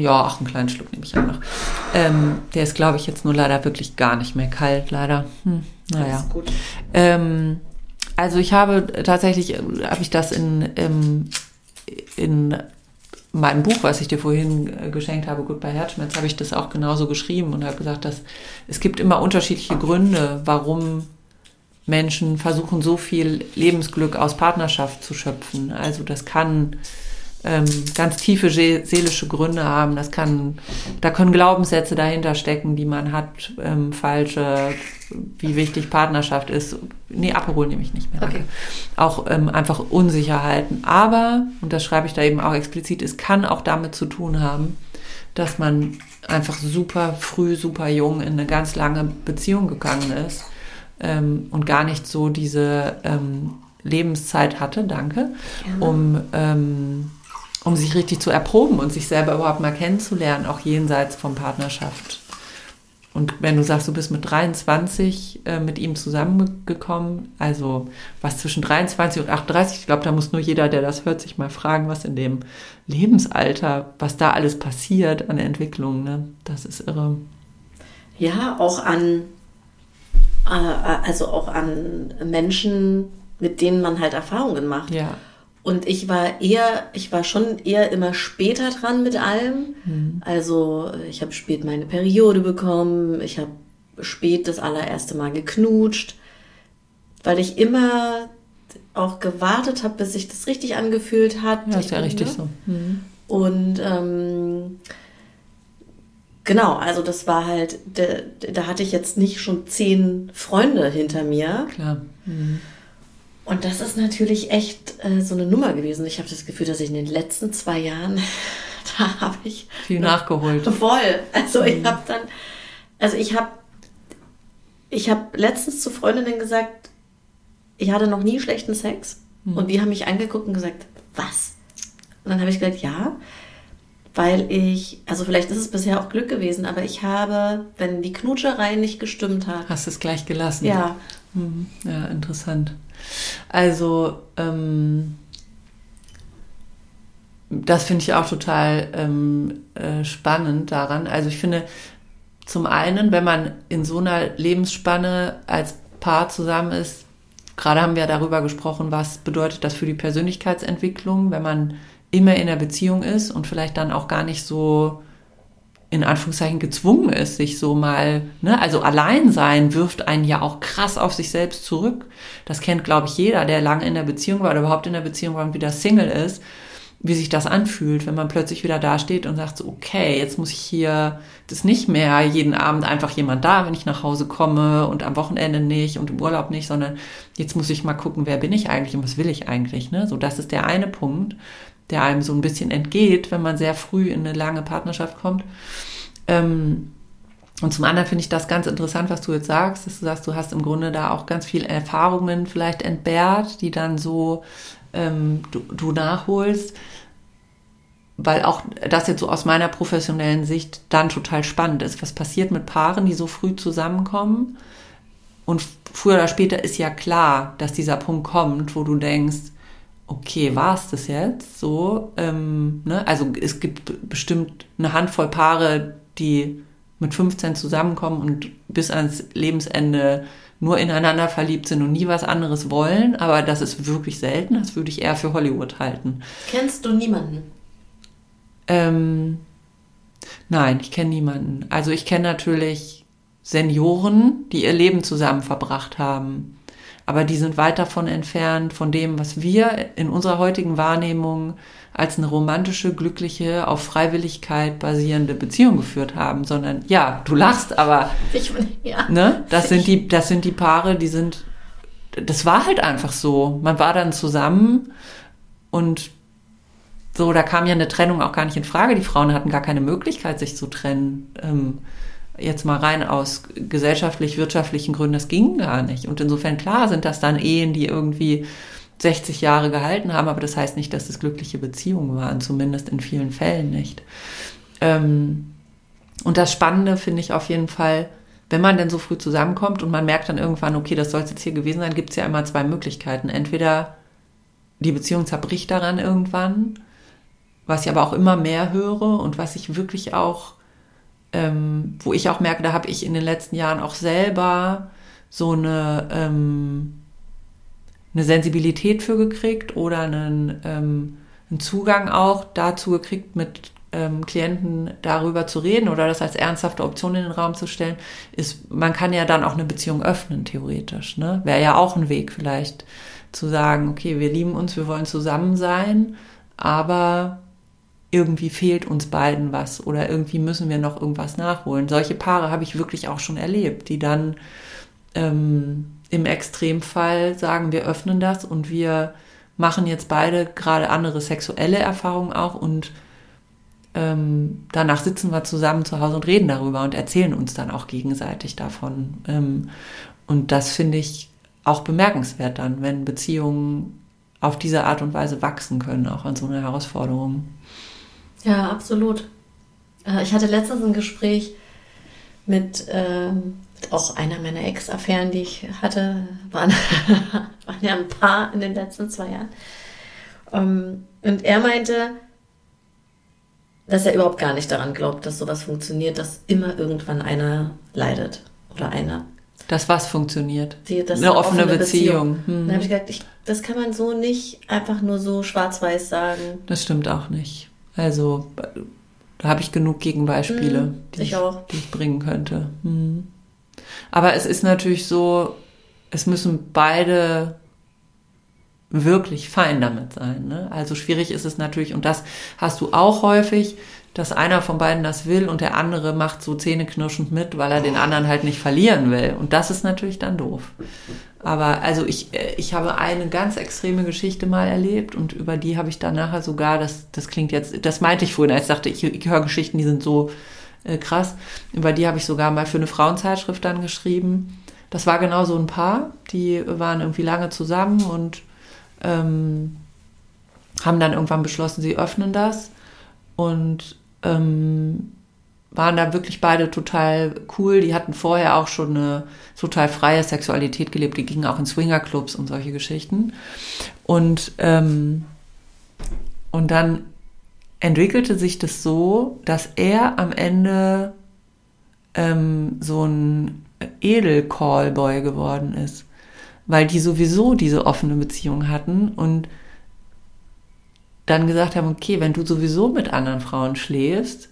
ja, auch einen kleinen Schluck nehme ich auch noch. Ähm, der ist, glaube ich, jetzt nur leider wirklich gar nicht mehr kalt, leider. Hm, naja. Ähm, also ich habe tatsächlich, habe ich das in, in, in meinem Buch, was ich dir vorhin geschenkt habe, Gut bei Herzschmerz, habe ich das auch genauso geschrieben und habe gesagt, dass es gibt immer unterschiedliche Gründe, warum Menschen versuchen so viel Lebensglück aus Partnerschaft zu schöpfen. Also das kann ähm, ganz tiefe seelische Gründe haben. Das kann, da können Glaubenssätze dahinter stecken, die man hat, ähm, falsche, wie wichtig Partnerschaft ist. Nee, Aperol nehme ich nicht mehr. Okay. Auch ähm, einfach Unsicherheiten. Aber, und das schreibe ich da eben auch explizit, es kann auch damit zu tun haben, dass man einfach super früh, super jung in eine ganz lange Beziehung gegangen ist ähm, und gar nicht so diese ähm, Lebenszeit hatte, danke, ja. um, ähm, um sich richtig zu erproben und sich selber überhaupt mal kennenzulernen, auch jenseits von Partnerschaft. Und wenn du sagst, du bist mit 23 äh, mit ihm zusammengekommen, also was zwischen 23 und 38, ich glaube, da muss nur jeder, der das hört, sich mal fragen, was in dem Lebensalter, was da alles passiert an der Entwicklung. Ne? Das ist irre. Ja, auch an äh, also auch an Menschen, mit denen man halt Erfahrungen macht. Ja. Und ich war eher, ich war schon eher immer später dran mit allem. Mhm. Also ich habe spät meine Periode bekommen, ich habe spät das allererste Mal geknutscht, weil ich immer auch gewartet habe, bis sich das richtig angefühlt hat. Ja, ist ja richtig ne? so. Mhm. Und ähm, Genau, also das war halt, da, da hatte ich jetzt nicht schon zehn Freunde hinter mir. Klar. Mhm. Und das ist natürlich echt äh, so eine Nummer gewesen. Ich habe das Gefühl, dass ich in den letzten zwei Jahren, da habe ich viel nachgeholt. Voll. Also mhm. ich habe dann, also ich habe, ich habe letztens zu Freundinnen gesagt, ich hatte noch nie schlechten Sex. Mhm. Und die haben mich angeguckt und gesagt, was? Und dann habe ich gesagt, ja weil ich, also vielleicht ist es bisher auch Glück gewesen, aber ich habe, wenn die Knutscherei nicht gestimmt hat. Hast du es gleich gelassen? Ja. Mhm. Ja, interessant. Also, ähm, das finde ich auch total ähm, äh, spannend daran. Also ich finde, zum einen, wenn man in so einer Lebensspanne als Paar zusammen ist, gerade haben wir darüber gesprochen, was bedeutet das für die Persönlichkeitsentwicklung, wenn man immer in der Beziehung ist und vielleicht dann auch gar nicht so in Anführungszeichen gezwungen ist, sich so mal, ne, also allein sein wirft einen ja auch krass auf sich selbst zurück. Das kennt, glaube ich, jeder, der lange in der Beziehung war oder überhaupt in der Beziehung war und wieder Single ist, wie sich das anfühlt, wenn man plötzlich wieder dasteht und sagt so, okay, jetzt muss ich hier, das ist nicht mehr jeden Abend einfach jemand da, wenn ich nach Hause komme und am Wochenende nicht und im Urlaub nicht, sondern jetzt muss ich mal gucken, wer bin ich eigentlich und was will ich eigentlich, ne? So, das ist der eine Punkt der einem so ein bisschen entgeht, wenn man sehr früh in eine lange Partnerschaft kommt. Ähm, und zum anderen finde ich das ganz interessant, was du jetzt sagst, dass du sagst, du hast im Grunde da auch ganz viele Erfahrungen vielleicht entbehrt, die dann so ähm, du, du nachholst, weil auch das jetzt so aus meiner professionellen Sicht dann total spannend ist. Was passiert mit Paaren, die so früh zusammenkommen? Und früher oder später ist ja klar, dass dieser Punkt kommt, wo du denkst, okay, war es das jetzt so? Ähm, ne? Also es gibt bestimmt eine Handvoll Paare, die mit 15 zusammenkommen und bis ans Lebensende nur ineinander verliebt sind und nie was anderes wollen, aber das ist wirklich selten, das würde ich eher für Hollywood halten. Kennst du niemanden? Ähm, nein, ich kenne niemanden. Also ich kenne natürlich Senioren, die ihr Leben zusammen verbracht haben aber die sind weit davon entfernt von dem, was wir in unserer heutigen Wahrnehmung als eine romantische, glückliche, auf Freiwilligkeit basierende Beziehung geführt haben, sondern ja, du lachst, aber ich, ja. ne, das sind die, das sind die Paare, die sind, das war halt einfach so. Man war dann zusammen und so, da kam ja eine Trennung auch gar nicht in Frage. Die Frauen hatten gar keine Möglichkeit, sich zu trennen. Ähm, jetzt mal rein aus gesellschaftlich-wirtschaftlichen Gründen, das ging gar nicht. Und insofern, klar, sind das dann Ehen, die irgendwie 60 Jahre gehalten haben, aber das heißt nicht, dass es glückliche Beziehungen waren, zumindest in vielen Fällen nicht. Ähm, und das Spannende finde ich auf jeden Fall, wenn man denn so früh zusammenkommt und man merkt dann irgendwann, okay, das soll es jetzt hier gewesen sein, gibt es ja immer zwei Möglichkeiten. Entweder die Beziehung zerbricht daran irgendwann, was ich aber auch immer mehr höre und was ich wirklich auch ähm, wo ich auch merke, da habe ich in den letzten Jahren auch selber so eine, ähm, eine Sensibilität für gekriegt oder einen, ähm, einen Zugang auch dazu gekriegt, mit ähm, Klienten darüber zu reden oder das als ernsthafte Option in den Raum zu stellen, ist, man kann ja dann auch eine Beziehung öffnen, theoretisch. Ne? Wäre ja auch ein Weg vielleicht zu sagen, okay, wir lieben uns, wir wollen zusammen sein, aber irgendwie fehlt uns beiden was oder irgendwie müssen wir noch irgendwas nachholen. Solche Paare habe ich wirklich auch schon erlebt, die dann ähm, im Extremfall sagen, wir öffnen das und wir machen jetzt beide gerade andere sexuelle Erfahrungen auch und ähm, danach sitzen wir zusammen zu Hause und reden darüber und erzählen uns dann auch gegenseitig davon. Ähm, und das finde ich auch bemerkenswert dann, wenn Beziehungen auf diese Art und Weise wachsen können, auch an so einer Herausforderung. Ja, absolut. Äh, ich hatte letztens ein Gespräch mit ähm, auch einer meiner Ex-Affären, die ich hatte, waren, waren ja ein paar in den letzten zwei Jahren. Ähm, und er meinte, dass er überhaupt gar nicht daran glaubt, dass sowas funktioniert, dass immer irgendwann einer leidet oder einer. Dass was funktioniert? Die, eine, eine offene, offene, Beziehung. Beziehung. Hm. Dann habe ich gesagt, ich, das kann man so nicht einfach nur so schwarz-weiß sagen. Das stimmt auch nicht. Also da habe ich genug Gegenbeispiele, mhm, die, ich, die, ich, bringen könnte. Mhm. Aber es ist natürlich so, es müssen beide wirklich fein damit sein. Ne? Also schwierig ist es natürlich, und das hast du auch häufig, dass einer von beiden das will und der andere macht so zähneknirschend mit, weil er den anderen halt nicht verlieren will. Und das ist natürlich dann doof. Aber also ich, äh, ich habe eine ganz extreme Geschichte mal erlebt und über die habe ich dann nachher sogar, das, das klingt jetzt, das meinte ich vorhin, als ich dachte, ich, ich höre Geschichten, die sind so äh, krass. Über die habe ich sogar mal für eine Frauenzeitschrift dann geschrieben. Das war genau so ein Paar, die waren irgendwie lange zusammen und ähm, haben dann irgendwann beschlossen, sie öffnen das und ähm, waren da wirklich beide total cool. Die hatten vorher auch schon eine total freie Sexualität gelebt. Die gingen auch in Swingerclubs und solche Geschichten. Und, ähm, und dann entwickelte sich das so, dass er am Ende ähm, so ein Edel-Callboy geworden ist. weil die sowieso diese offene Beziehung hatten und dann gesagt haben, okay, wenn du sowieso mit anderen Frauen schläfst,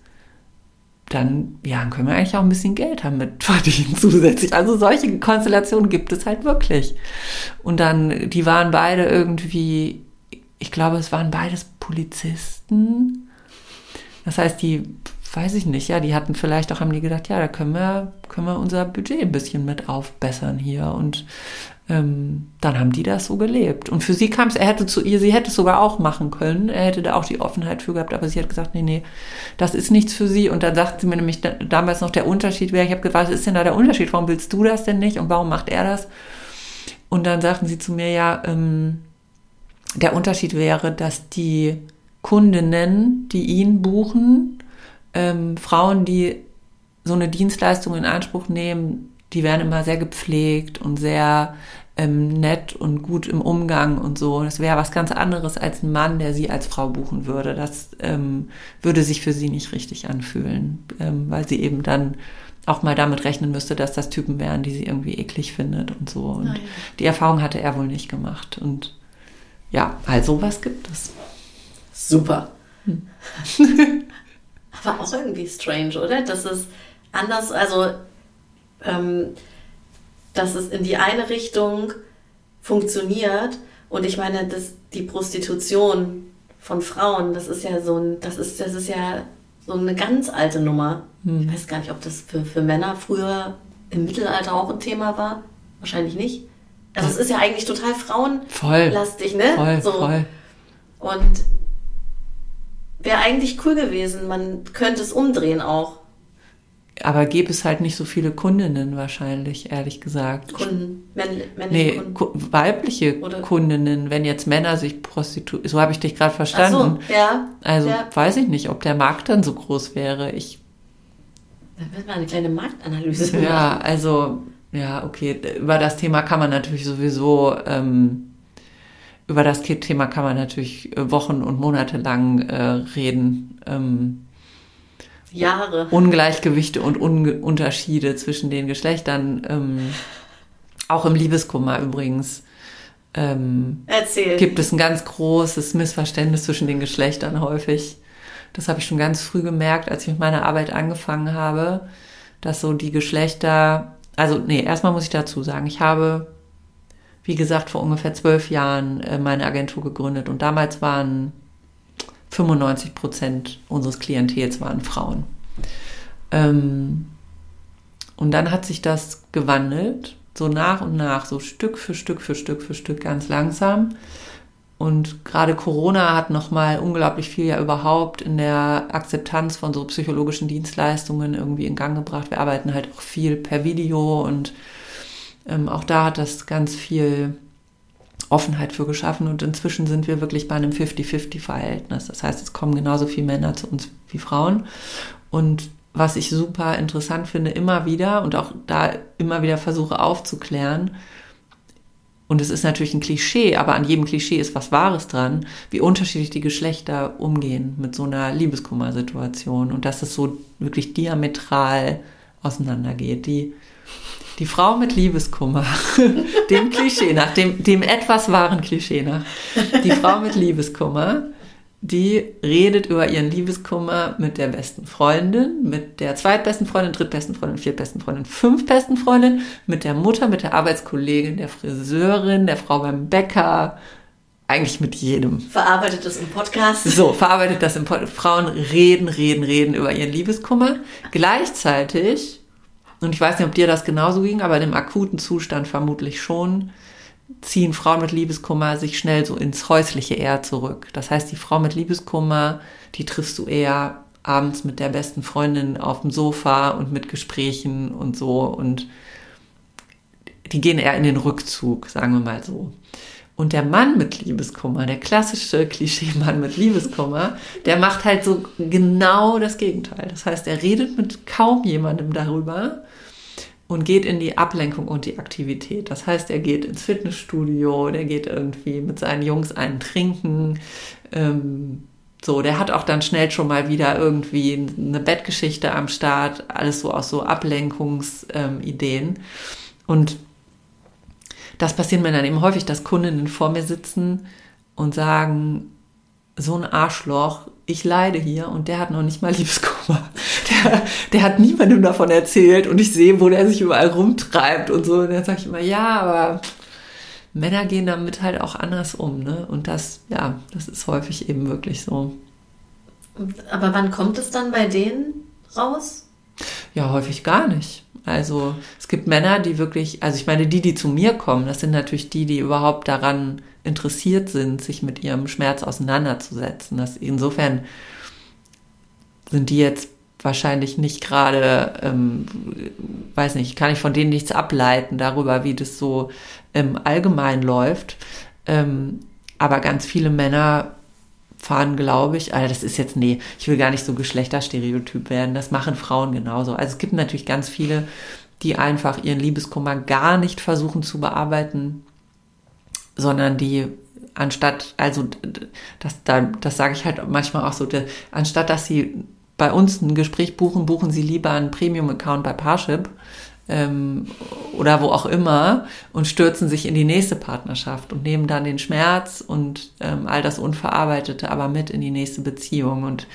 dann ja, können wir eigentlich auch ein bisschen Geld damit verdienen zusätzlich. Also solche Konstellationen gibt es halt wirklich. Und dann, die waren beide irgendwie, ich glaube, es waren beides Polizisten. Das heißt, die, weiß ich nicht, ja, die hatten vielleicht auch, haben die gedacht, ja, da können wir, können wir unser Budget ein bisschen mit aufbessern hier. Und ähm, dann haben die das so gelebt. Und für sie kam es, er hätte zu ihr, sie hätte es sogar auch machen können. Er hätte da auch die Offenheit für gehabt, aber sie hat gesagt, nee, nee, das ist nichts für sie. Und dann sagte sie mir nämlich da, damals noch der Unterschied wäre, ich habe gefragt, was ist denn da der Unterschied? Warum willst du das denn nicht? Und warum macht er das? Und dann sagten sie zu mir, ja, ähm, der Unterschied wäre, dass die Kundinnen, die ihn buchen, ähm, Frauen, die so eine Dienstleistung in Anspruch nehmen, die werden immer sehr gepflegt und sehr ähm, nett und gut im Umgang und so. Das wäre was ganz anderes als ein Mann, der sie als Frau buchen würde. Das ähm, würde sich für sie nicht richtig anfühlen, ähm, weil sie eben dann auch mal damit rechnen müsste, dass das Typen wären, die sie irgendwie eklig findet und so. Und Nein. die Erfahrung hatte er wohl nicht gemacht. Und ja, also was gibt es. Super. Hm. Aber auch irgendwie strange, oder? Das ist anders, also ähm, dass es in die eine Richtung funktioniert. Und ich meine, das, die Prostitution von Frauen, das ist ja so ein, das ist, das ist ja so eine ganz alte Nummer. Hm. Ich weiß gar nicht, ob das für, für Männer früher im Mittelalter auch ein Thema war. Wahrscheinlich nicht. Also es ist ja eigentlich total frauenlastig, ne? Voll, so. voll. Und wäre eigentlich cool gewesen. Man könnte es umdrehen auch. Aber gäbe es halt nicht so viele Kundinnen wahrscheinlich, ehrlich gesagt. Kunden, männliche nee, Kunden. weibliche Oder? Kundinnen, wenn jetzt Männer sich prostituieren. So habe ich dich gerade verstanden. Ach so, ja. Also ja. weiß ich nicht, ob der Markt dann so groß wäre. Ich. Dann wird man eine kleine Marktanalyse machen. Ja, also, ja, okay. Über das Thema kann man natürlich sowieso. Ähm, über das Thema kann man natürlich Wochen und Monate lang äh, reden. Ähm, Jahre. Ungleichgewichte und Un Unterschiede zwischen den Geschlechtern. Ähm, auch im Liebeskummer übrigens. Ähm, Erzähl. Gibt es ein ganz großes Missverständnis zwischen den Geschlechtern häufig. Das habe ich schon ganz früh gemerkt, als ich mit meiner Arbeit angefangen habe, dass so die Geschlechter, also nee, erstmal muss ich dazu sagen, ich habe, wie gesagt, vor ungefähr zwölf Jahren äh, meine Agentur gegründet und damals waren 95 Prozent unseres Klientels waren Frauen. Ähm, und dann hat sich das gewandelt, so nach und nach, so Stück für Stück für Stück für Stück ganz langsam. Und gerade Corona hat nochmal unglaublich viel ja überhaupt in der Akzeptanz von so psychologischen Dienstleistungen irgendwie in Gang gebracht. Wir arbeiten halt auch viel per Video und ähm, auch da hat das ganz viel Offenheit für geschaffen und inzwischen sind wir wirklich bei einem 50-50-Verhältnis. Das heißt, es kommen genauso viele Männer zu uns wie Frauen. Und was ich super interessant finde, immer wieder und auch da immer wieder versuche aufzuklären, und es ist natürlich ein Klischee, aber an jedem Klischee ist was Wahres dran, wie unterschiedlich die Geschlechter umgehen mit so einer Liebeskummersituation und dass es so wirklich diametral auseinandergeht. Die die Frau mit Liebeskummer, dem Klischee nach, dem, dem etwas wahren Klischee nach. Die Frau mit Liebeskummer, die redet über ihren Liebeskummer mit der besten Freundin, mit der zweitbesten Freundin, drittbesten Freundin, viertbesten Freundin, fünfbesten Freundin, mit der Mutter, mit der Arbeitskollegin, der Friseurin, der Frau beim Bäcker, eigentlich mit jedem. Verarbeitet das im Podcast. So, verarbeitet das im Podcast. Frauen reden, reden, reden über ihren Liebeskummer. Gleichzeitig und ich weiß nicht, ob dir das genauso ging, aber in dem akuten Zustand vermutlich schon, ziehen Frauen mit Liebeskummer sich schnell so ins häusliche eher zurück. Das heißt, die Frau mit Liebeskummer, die triffst du eher abends mit der besten Freundin auf dem Sofa und mit Gesprächen und so und die gehen eher in den Rückzug, sagen wir mal so. Und der Mann mit Liebeskummer, der klassische Klischee-Mann mit Liebeskummer, der macht halt so genau das Gegenteil. Das heißt, er redet mit kaum jemandem darüber und geht in die Ablenkung und die Aktivität. Das heißt, er geht ins Fitnessstudio, der geht irgendwie mit seinen Jungs einen trinken. Ähm, so, der hat auch dann schnell schon mal wieder irgendwie eine Bettgeschichte am Start, alles so aus so Ablenkungsideen. Ähm, und das passiert mir dann eben häufig, dass Kundinnen vor mir sitzen und sagen, so ein Arschloch, ich leide hier und der hat noch nicht mal Liebeskummer. Der, der hat niemandem davon erzählt und ich sehe, wo der sich überall rumtreibt und so. Und dann sage ich immer, ja, aber Männer gehen damit halt auch anders um, ne? Und das, ja, das ist häufig eben wirklich so. Aber wann kommt es dann bei denen raus? Ja, häufig gar nicht. Also es gibt Männer, die wirklich, also ich meine, die, die zu mir kommen, das sind natürlich die, die überhaupt daran interessiert sind, sich mit ihrem Schmerz auseinanderzusetzen. Das, insofern sind die jetzt wahrscheinlich nicht gerade, ähm, weiß nicht, kann ich von denen nichts ableiten darüber, wie das so ähm, allgemein läuft. Ähm, aber ganz viele Männer fahren, glaube ich, also das ist jetzt, nee, ich will gar nicht so Geschlechterstereotyp werden, das machen Frauen genauso. Also es gibt natürlich ganz viele, die einfach ihren Liebeskummer gar nicht versuchen zu bearbeiten, sondern die anstatt, also das, da, das sage ich halt manchmal auch so, anstatt dass sie bei uns ein Gespräch buchen, buchen sie lieber einen Premium-Account bei Parship ähm, oder wo auch immer und stürzen sich in die nächste Partnerschaft und nehmen dann den Schmerz und ähm, all das Unverarbeitete aber mit in die nächste Beziehung. Und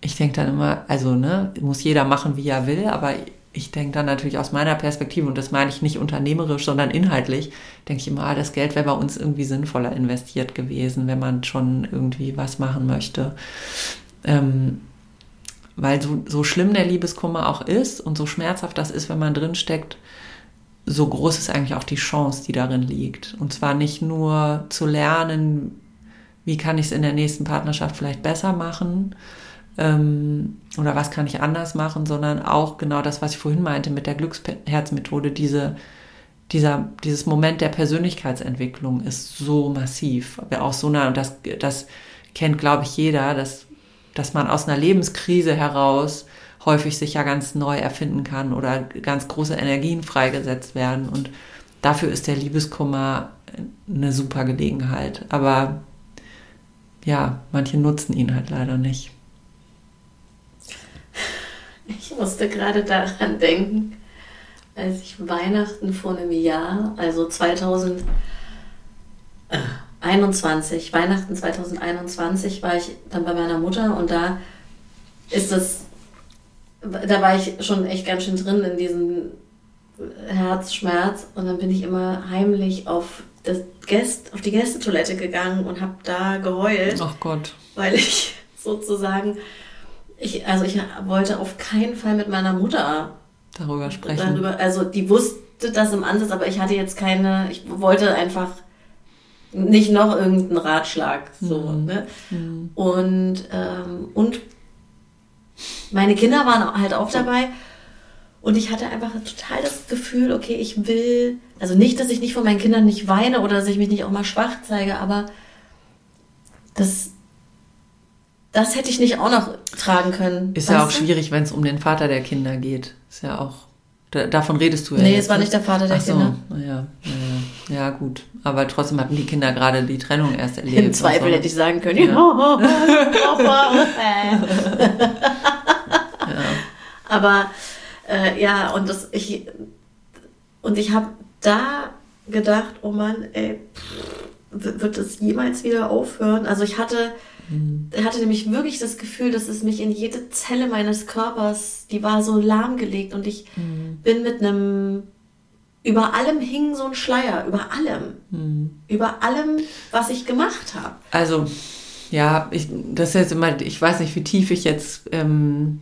ich denke dann immer, also ne, muss jeder machen, wie er will, aber ich denke dann natürlich aus meiner Perspektive, und das meine ich nicht unternehmerisch, sondern inhaltlich, denke ich immer, ah, das Geld wäre bei uns irgendwie sinnvoller investiert gewesen, wenn man schon irgendwie was machen möchte. Ähm, weil so, so schlimm der Liebeskummer auch ist und so schmerzhaft das ist, wenn man drin steckt, so groß ist eigentlich auch die Chance, die darin liegt. Und zwar nicht nur zu lernen, wie kann ich es in der nächsten Partnerschaft vielleicht besser machen ähm, oder was kann ich anders machen, sondern auch genau das, was ich vorhin meinte mit der Glücksherzmethode, diese, dieser, dieses Moment der Persönlichkeitsentwicklung ist so massiv, auch so nah und das, das kennt, glaube ich, jeder, dass dass man aus einer Lebenskrise heraus häufig sich ja ganz neu erfinden kann oder ganz große Energien freigesetzt werden. Und dafür ist der Liebeskummer eine super Gelegenheit. Aber ja, manche nutzen ihn halt leider nicht. Ich musste gerade daran denken, als ich Weihnachten vor einem Jahr, also 2000, 21, Weihnachten 2021 war ich dann bei meiner Mutter und da ist das, da war ich schon echt ganz schön drin in diesem Herzschmerz und dann bin ich immer heimlich auf das Gäst, auf die Gästetoilette gegangen und habe da geheult. Ach Gott. Weil ich sozusagen, ich, also ich wollte auf keinen Fall mit meiner Mutter darüber sprechen. Darüber, also die wusste das im Ansatz, aber ich hatte jetzt keine, ich wollte einfach nicht noch irgendeinen Ratschlag. So, mhm. Ne? Mhm. Und, ähm, und meine Kinder waren halt auch dabei. Und ich hatte einfach total das Gefühl, okay, ich will, also nicht, dass ich nicht von meinen Kindern nicht weine oder dass ich mich nicht auch mal schwach zeige, aber das, das hätte ich nicht auch noch tragen können. Ist ja auch du? schwierig, wenn es um den Vater der Kinder geht. Ist ja auch, da, davon redest du ja. Nee, jetzt, es war ne? nicht der Vater der Ach Kinder. Ja, ja, ja, ja, gut. Aber trotzdem hatten die Kinder gerade die Trennung erst erlebt. Im Zweifel so. hätte ich sagen können, ja. Papa. ja. Aber äh, ja, und das ich und ich habe da gedacht, oh Mann, ey, wird das jemals wieder aufhören? Also ich hatte, mhm. hatte nämlich wirklich das Gefühl, dass es mich in jede Zelle meines Körpers, die war so lahmgelegt und ich mhm. bin mit einem über allem hing so ein Schleier, über allem. Mhm. Über allem, was ich gemacht habe. Also, ja, ich, das ist jetzt immer, ich weiß nicht, wie tief ich jetzt ähm,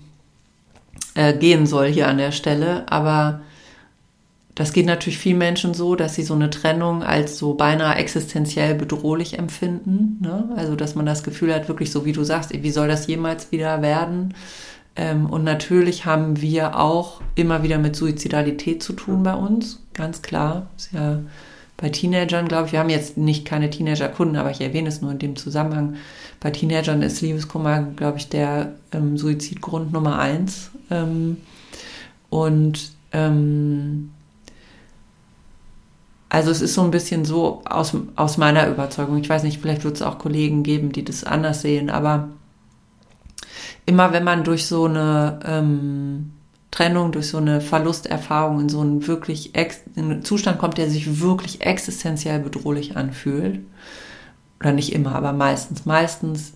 äh, gehen soll hier an der Stelle, aber das geht natürlich vielen Menschen so, dass sie so eine Trennung als so beinahe existenziell bedrohlich empfinden. Ne? Also, dass man das Gefühl hat, wirklich so wie du sagst, wie soll das jemals wieder werden? Ähm, und natürlich haben wir auch immer wieder mit Suizidalität zu tun bei uns, ganz klar. Ist ja bei Teenagern, glaube ich, wir haben jetzt nicht keine Teenager-Kunden, aber ich erwähne es nur in dem Zusammenhang. Bei Teenagern ist Liebeskummer, glaube ich, der ähm, Suizidgrund Nummer eins. Ähm, und ähm, also es ist so ein bisschen so aus, aus meiner Überzeugung. Ich weiß nicht, vielleicht wird es auch Kollegen geben, die das anders sehen, aber immer wenn man durch so eine ähm, Trennung, durch so eine Verlusterfahrung in so einen wirklich ex in einen Zustand kommt, der sich wirklich existenziell bedrohlich anfühlt. Oder nicht immer, aber meistens. Meistens,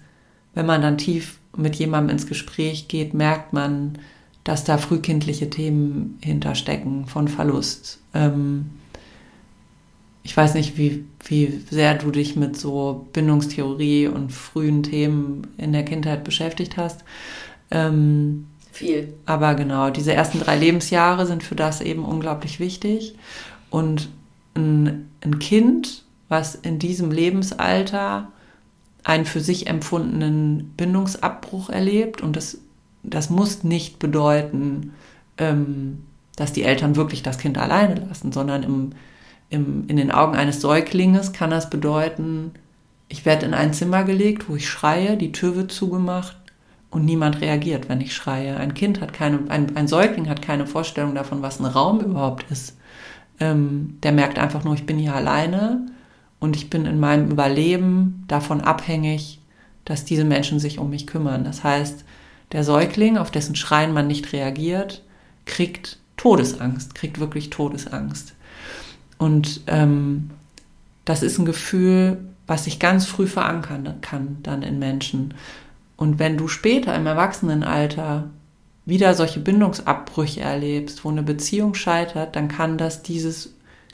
wenn man dann tief mit jemandem ins Gespräch geht, merkt man, dass da frühkindliche Themen hinterstecken von Verlust. Ähm, ich weiß nicht, wie, wie sehr du dich mit so Bindungstheorie und frühen Themen in der Kindheit beschäftigt hast. Ähm, Viel. Aber genau, diese ersten drei Lebensjahre sind für das eben unglaublich wichtig. Und ein, ein Kind, was in diesem Lebensalter einen für sich empfundenen Bindungsabbruch erlebt, und das, das muss nicht bedeuten, ähm, dass die Eltern wirklich das Kind alleine lassen, sondern im im, in den Augen eines Säuglinges kann das bedeuten, ich werde in ein Zimmer gelegt, wo ich schreie, die Tür wird zugemacht und niemand reagiert, wenn ich schreie. Ein Kind hat keine, ein, ein Säugling hat keine Vorstellung davon, was ein Raum überhaupt ist. Ähm, der merkt einfach nur, ich bin hier alleine und ich bin in meinem Überleben davon abhängig, dass diese Menschen sich um mich kümmern. Das heißt, der Säugling, auf dessen Schreien man nicht reagiert, kriegt Todesangst, kriegt wirklich Todesangst. Und ähm, das ist ein Gefühl, was sich ganz früh verankern kann dann in Menschen. Und wenn du später im Erwachsenenalter wieder solche Bindungsabbrüche erlebst, wo eine Beziehung scheitert, dann kann das dieses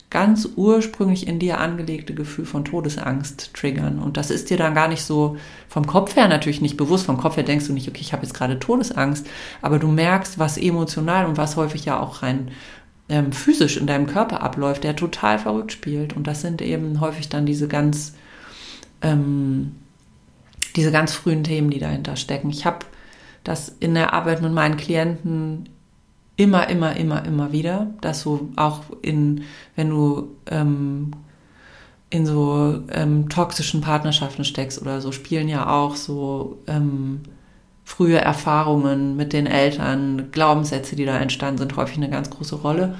ganz ursprünglich in dir angelegte Gefühl von Todesangst triggern. Und das ist dir dann gar nicht so vom Kopf her natürlich nicht bewusst. Vom Kopf her denkst du nicht, okay, ich habe jetzt gerade Todesangst, aber du merkst, was emotional und was häufig ja auch rein ähm, physisch in deinem Körper abläuft, der total verrückt spielt. Und das sind eben häufig dann diese ganz, ähm, diese ganz frühen Themen, die dahinter stecken. Ich habe das in der Arbeit mit meinen Klienten immer, immer, immer, immer wieder, dass du auch in, wenn du ähm, in so ähm, toxischen Partnerschaften steckst oder so, spielen ja auch so ähm, frühe Erfahrungen mit den Eltern, Glaubenssätze, die da entstanden sind, häufig eine ganz große Rolle.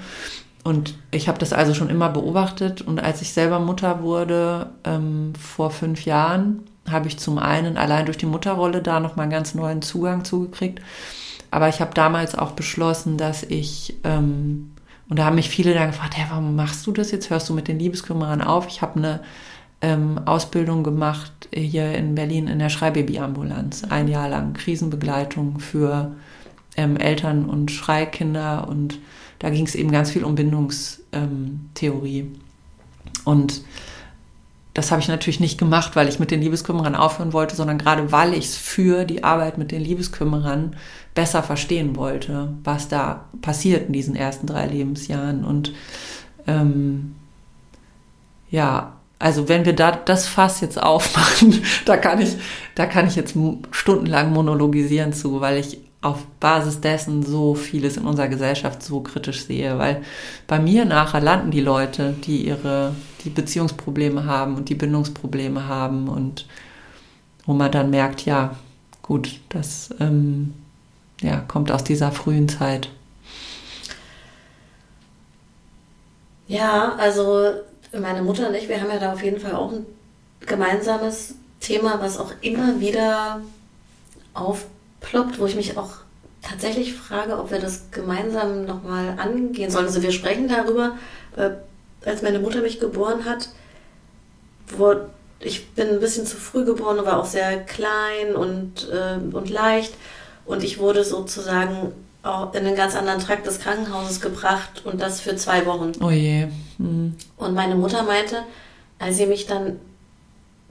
Und ich habe das also schon immer beobachtet. Und als ich selber Mutter wurde, ähm, vor fünf Jahren, habe ich zum einen allein durch die Mutterrolle da nochmal einen ganz neuen Zugang zugekriegt. Aber ich habe damals auch beschlossen, dass ich, ähm, und da haben mich viele dann gefragt, hey, warum machst du das jetzt? Hörst du mit den Liebeskümmerern auf? Ich habe eine ähm, Ausbildung gemacht hier in Berlin in der Schreibabyambulanz. Ein Jahr lang Krisenbegleitung für ähm, Eltern und Schreikinder und da ging es eben ganz viel um Bindungstheorie. Und das habe ich natürlich nicht gemacht, weil ich mit den Liebeskümmerern aufhören wollte, sondern gerade weil ich es für die Arbeit mit den Liebeskümmerern besser verstehen wollte, was da passiert in diesen ersten drei Lebensjahren. Und ähm, ja, also wenn wir da das Fass jetzt aufmachen, da kann ich, da kann ich jetzt stundenlang monologisieren zu, weil ich auf Basis dessen so vieles in unserer Gesellschaft so kritisch sehe, weil bei mir nachher landen die Leute, die ihre, die Beziehungsprobleme haben und die Bindungsprobleme haben und wo man dann merkt, ja, gut, das ähm, ja, kommt aus dieser frühen Zeit. Ja, also meine Mutter und ich, wir haben ja da auf jeden Fall auch ein gemeinsames Thema, was auch immer wieder aufploppt, wo ich mich auch tatsächlich frage, ob wir das gemeinsam nochmal angehen sollen. Also wir sprechen darüber, äh, als meine Mutter mich geboren hat, wo ich bin ein bisschen zu früh geboren, war auch sehr klein und, äh, und leicht und ich wurde sozusagen in einen ganz anderen Trakt des Krankenhauses gebracht und das für zwei Wochen. Oh je. Hm. Und meine Mutter meinte, als sie mich dann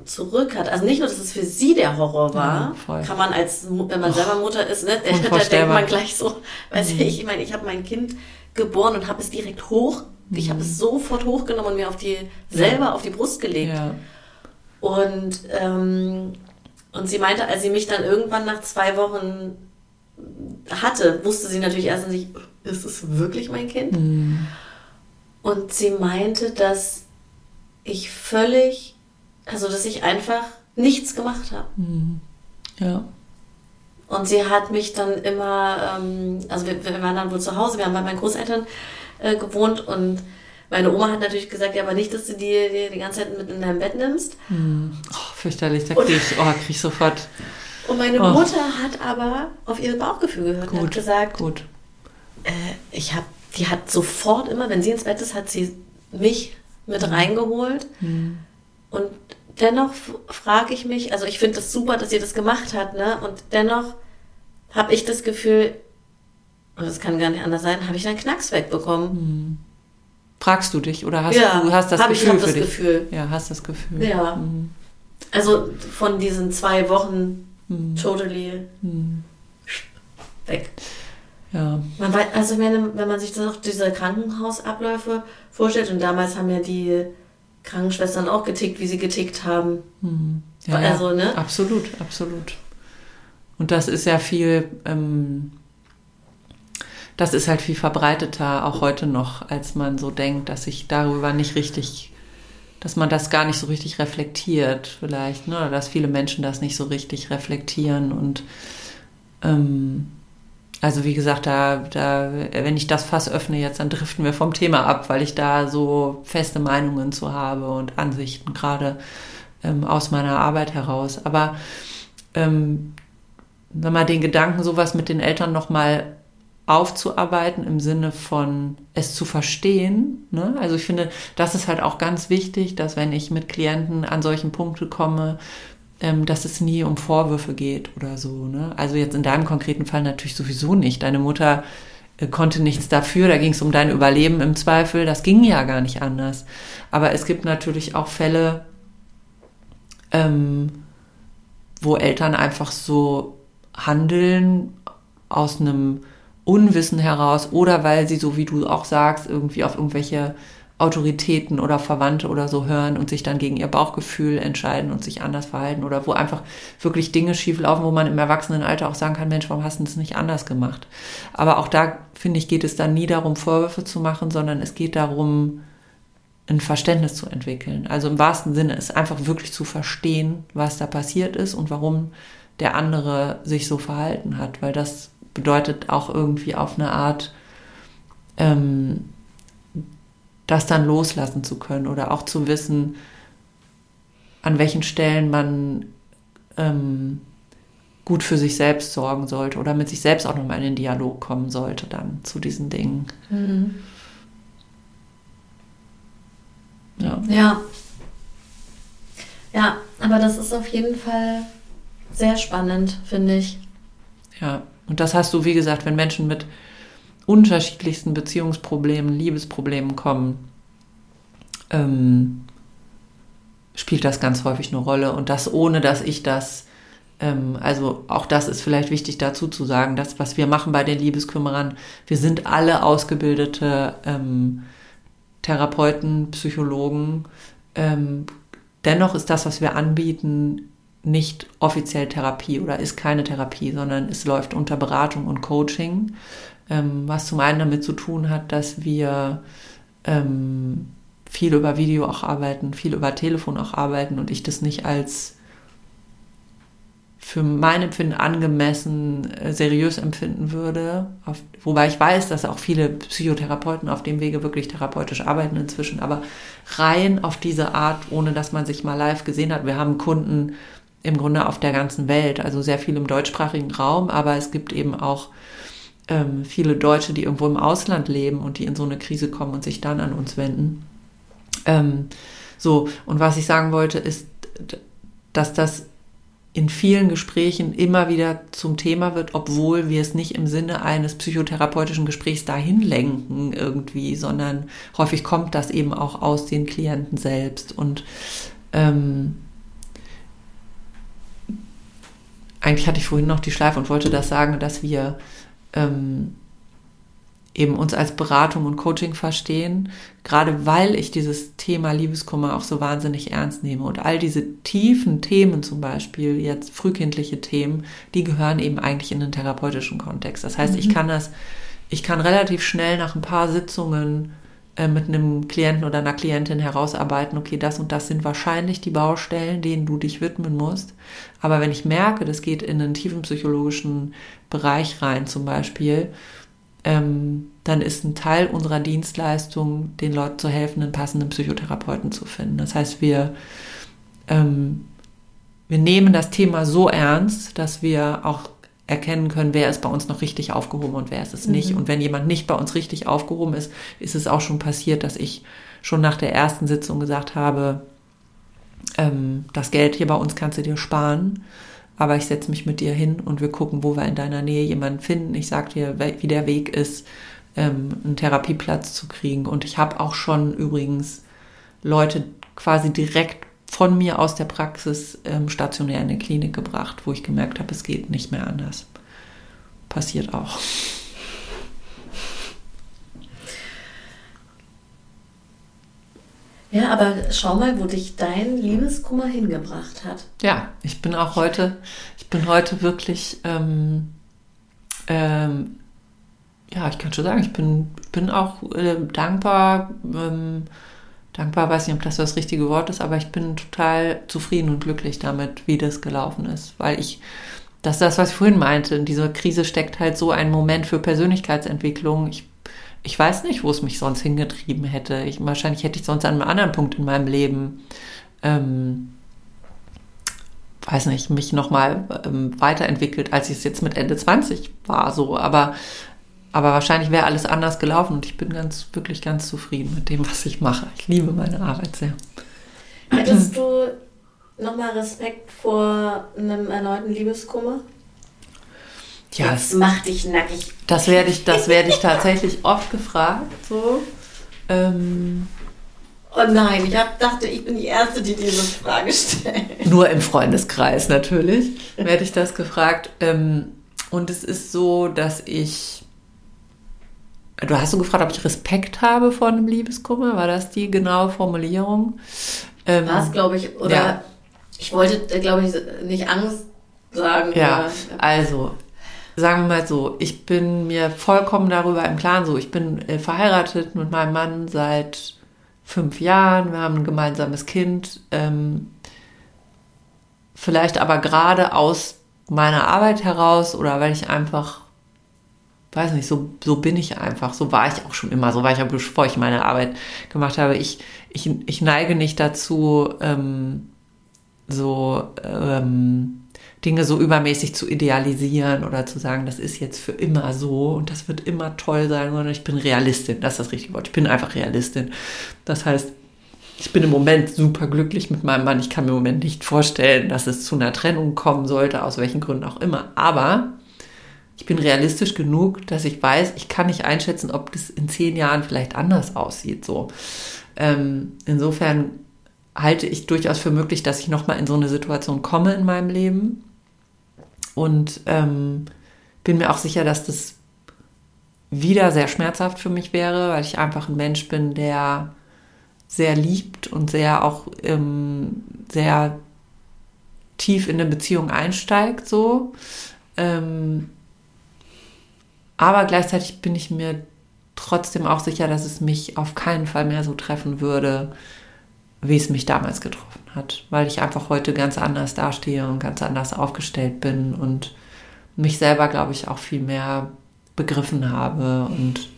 zurück hat, also nicht nur, dass es für sie der Horror war, ja, kann man als, wenn man selber Mutter ist, ne, da denkt man gleich so, weiß mhm. ich, ich meine, ich habe mein Kind geboren und habe es direkt hoch, mhm. ich habe es sofort hochgenommen und mir auf die, selber ja. auf die Brust gelegt. Ja. Und, ähm, und sie meinte, als sie mich dann irgendwann nach zwei Wochen hatte, wusste sie natürlich erst nicht, ist es wirklich mein Kind? Mhm. Und sie meinte, dass ich völlig, also dass ich einfach nichts gemacht habe. Mhm. Ja. Und sie hat mich dann immer, ähm, also wir, wir, waren dann wohl zu Hause, wir haben bei meinen Großeltern äh, gewohnt und meine Oma hat natürlich gesagt, ja, aber nicht, dass du die, die, die ganze Zeit mit in deinem Bett nimmst. Mhm. Oh, fürchterlich, da kriege ich, oh, krieg ich sofort und meine oh. Mutter hat aber auf ihr Bauchgefühl gehört gut, und hat gesagt, gut. äh, ich habe, die hat sofort immer, wenn sie ins Bett ist, hat sie mich mit mhm. reingeholt. Mhm. Und dennoch frage ich mich, also ich finde das super, dass sie das gemacht hat, ne? Und dennoch habe ich das Gefühl, und das kann gar nicht anders sein, habe ich einen Knacks wegbekommen. Mhm. Fragst du dich oder hast ja, du hast das Gefühl ich, für das dich? Gefühl. Ja, hast das Gefühl. Ja. Mhm. Also von diesen zwei Wochen mhm. totally mhm. weg. Ja. Man weiß, also wenn, wenn man sich dann auch diese Krankenhausabläufe vorstellt und damals haben ja die Krankenschwestern auch getickt, wie sie getickt haben. Mhm. Ja, also, ne? Absolut, absolut. Und das ist ja viel, ähm, das ist halt viel verbreiteter, auch heute noch, als man so denkt, dass sich darüber nicht richtig, dass man das gar nicht so richtig reflektiert, vielleicht, ne? oder dass viele Menschen das nicht so richtig reflektieren und ähm, also wie gesagt, da, da, wenn ich das Fass öffne jetzt, dann driften wir vom Thema ab, weil ich da so feste Meinungen zu habe und Ansichten gerade ähm, aus meiner Arbeit heraus. Aber ähm, wenn man den Gedanken, sowas mit den Eltern nochmal aufzuarbeiten im Sinne von es zu verstehen. Ne? Also ich finde, das ist halt auch ganz wichtig, dass wenn ich mit Klienten an solchen Punkte komme, ähm, dass es nie um Vorwürfe geht oder so. Ne? Also jetzt in deinem konkreten Fall natürlich sowieso nicht. Deine Mutter äh, konnte nichts dafür, da ging es um dein Überleben im Zweifel, das ging ja gar nicht anders. Aber es gibt natürlich auch Fälle, ähm, wo Eltern einfach so handeln aus einem Unwissen heraus oder weil sie, so wie du auch sagst, irgendwie auf irgendwelche Autoritäten oder Verwandte oder so hören und sich dann gegen ihr Bauchgefühl entscheiden und sich anders verhalten oder wo einfach wirklich Dinge schieflaufen, wo man im Erwachsenenalter auch sagen kann, Mensch, warum hast du das nicht anders gemacht? Aber auch da, finde ich, geht es dann nie darum, Vorwürfe zu machen, sondern es geht darum, ein Verständnis zu entwickeln. Also im wahrsten Sinne ist einfach wirklich zu verstehen, was da passiert ist und warum der andere sich so verhalten hat, weil das bedeutet auch irgendwie auf eine Art, ähm, das dann loslassen zu können oder auch zu wissen, an welchen Stellen man ähm, gut für sich selbst sorgen sollte oder mit sich selbst auch nochmal in den Dialog kommen sollte dann zu diesen Dingen. Mhm. Ja. ja. Ja, aber das ist auf jeden Fall sehr spannend, finde ich. Ja, und das hast du, wie gesagt, wenn Menschen mit unterschiedlichsten Beziehungsproblemen, Liebesproblemen kommen, ähm, spielt das ganz häufig eine Rolle. Und das ohne, dass ich das, ähm, also auch das ist vielleicht wichtig dazu zu sagen, das, was wir machen bei den Liebeskümmerern, wir sind alle ausgebildete ähm, Therapeuten, Psychologen. Ähm, dennoch ist das, was wir anbieten, nicht offiziell Therapie oder ist keine Therapie, sondern es läuft unter Beratung und Coaching ähm, was zum einen damit zu tun hat, dass wir ähm, viel über Video auch arbeiten, viel über Telefon auch arbeiten und ich das nicht als für mein Empfinden angemessen äh, seriös empfinden würde. Auf, wobei ich weiß, dass auch viele Psychotherapeuten auf dem Wege wirklich therapeutisch arbeiten inzwischen, aber rein auf diese Art, ohne dass man sich mal live gesehen hat. Wir haben Kunden im Grunde auf der ganzen Welt, also sehr viel im deutschsprachigen Raum, aber es gibt eben auch ähm, viele Deutsche, die irgendwo im Ausland leben und die in so eine Krise kommen und sich dann an uns wenden. Ähm, so, und was ich sagen wollte, ist, dass das in vielen Gesprächen immer wieder zum Thema wird, obwohl wir es nicht im Sinne eines psychotherapeutischen Gesprächs dahin lenken irgendwie, sondern häufig kommt das eben auch aus den Klienten selbst. Und ähm, eigentlich hatte ich vorhin noch die Schleife und wollte das sagen, dass wir ähm, eben uns als Beratung und Coaching verstehen, gerade weil ich dieses Thema Liebeskummer auch so wahnsinnig ernst nehme. Und all diese tiefen Themen zum Beispiel, jetzt frühkindliche Themen, die gehören eben eigentlich in den therapeutischen Kontext. Das heißt, mhm. ich kann das, ich kann relativ schnell nach ein paar Sitzungen äh, mit einem Klienten oder einer Klientin herausarbeiten, okay, das und das sind wahrscheinlich die Baustellen, denen du dich widmen musst. Aber wenn ich merke, das geht in einen tiefen psychologischen Bereich rein zum Beispiel, ähm, dann ist ein Teil unserer Dienstleistung, den Leuten zu helfen, einen passenden Psychotherapeuten zu finden. Das heißt, wir, ähm, wir nehmen das Thema so ernst, dass wir auch erkennen können, wer ist bei uns noch richtig aufgehoben und wer ist es nicht. Und wenn jemand nicht bei uns richtig aufgehoben ist, ist es auch schon passiert, dass ich schon nach der ersten Sitzung gesagt habe, ähm, das Geld hier bei uns kannst du dir sparen, aber ich setze mich mit dir hin und wir gucken, wo wir in deiner Nähe jemanden finden. Ich sage dir, wie der Weg ist, ähm, einen Therapieplatz zu kriegen. Und ich habe auch schon übrigens Leute quasi direkt von mir aus der Praxis ähm, stationär in die Klinik gebracht, wo ich gemerkt habe, es geht nicht mehr anders. Passiert auch. Ja, aber schau mal, wo dich dein Liebeskummer hingebracht hat. Ja, ich bin auch heute, ich bin heute wirklich, ähm, ähm, ja, ich kann schon sagen, ich bin, bin auch äh, dankbar, ähm, dankbar, weiß nicht, ob das das richtige Wort ist, aber ich bin total zufrieden und glücklich damit, wie das gelaufen ist, weil ich, das ist das, was ich vorhin meinte, in dieser Krise steckt halt so ein Moment für Persönlichkeitsentwicklung. Ich ich weiß nicht, wo es mich sonst hingetrieben hätte. Ich, wahrscheinlich hätte ich sonst an einem anderen Punkt in meinem Leben, ähm, weiß nicht, mich nochmal ähm, weiterentwickelt, als ich es jetzt mit Ende 20 war. So, aber, aber wahrscheinlich wäre alles anders gelaufen und ich bin ganz, wirklich ganz zufrieden mit dem, was ich mache. Ich liebe meine Arbeit sehr. Hättest du nochmal Respekt vor einem erneuten Liebeskummer? Ja, Jetzt mach dich nackig. Das werde ich, das werde ich tatsächlich oft gefragt. So. Ähm, oh nein, ich hab, dachte, ich bin die Erste, die diese Frage stellt. Nur im Freundeskreis natürlich werde ich das gefragt. Ähm, und es ist so, dass ich. Du hast so gefragt, ob ich Respekt habe vor einem Liebeskummer. War das die genaue Formulierung? Ähm, War es, glaube ich. Oder ja. ich wollte, glaube ich, nicht Angst sagen. Ja, oder, also sagen wir mal so, ich bin mir vollkommen darüber im Klaren, so ich bin äh, verheiratet mit meinem Mann seit fünf Jahren, wir haben ein gemeinsames Kind, ähm, vielleicht aber gerade aus meiner Arbeit heraus oder weil ich einfach, weiß nicht, so, so bin ich einfach, so war ich auch schon immer, so war ich auch bevor ich meine Arbeit gemacht habe. Ich, ich, ich neige nicht dazu, ähm, so, ähm, Dinge so übermäßig zu idealisieren oder zu sagen, das ist jetzt für immer so und das wird immer toll sein, sondern ich bin Realistin. Das ist das richtige Wort. Ich bin einfach Realistin. Das heißt, ich bin im Moment super glücklich mit meinem Mann. Ich kann mir im Moment nicht vorstellen, dass es zu einer Trennung kommen sollte, aus welchen Gründen auch immer. Aber ich bin realistisch genug, dass ich weiß, ich kann nicht einschätzen, ob das in zehn Jahren vielleicht anders aussieht. So. Ähm, insofern halte ich durchaus für möglich, dass ich nochmal in so eine Situation komme in meinem Leben. Und ähm, bin mir auch sicher, dass das wieder sehr schmerzhaft für mich wäre, weil ich einfach ein Mensch bin, der sehr liebt und sehr auch ähm, sehr tief in eine Beziehung einsteigt, so. Ähm, aber gleichzeitig bin ich mir trotzdem auch sicher, dass es mich auf keinen Fall mehr so treffen würde, wie es mich damals getroffen hat, weil ich einfach heute ganz anders dastehe und ganz anders aufgestellt bin und mich selber, glaube ich, auch viel mehr begriffen habe. Und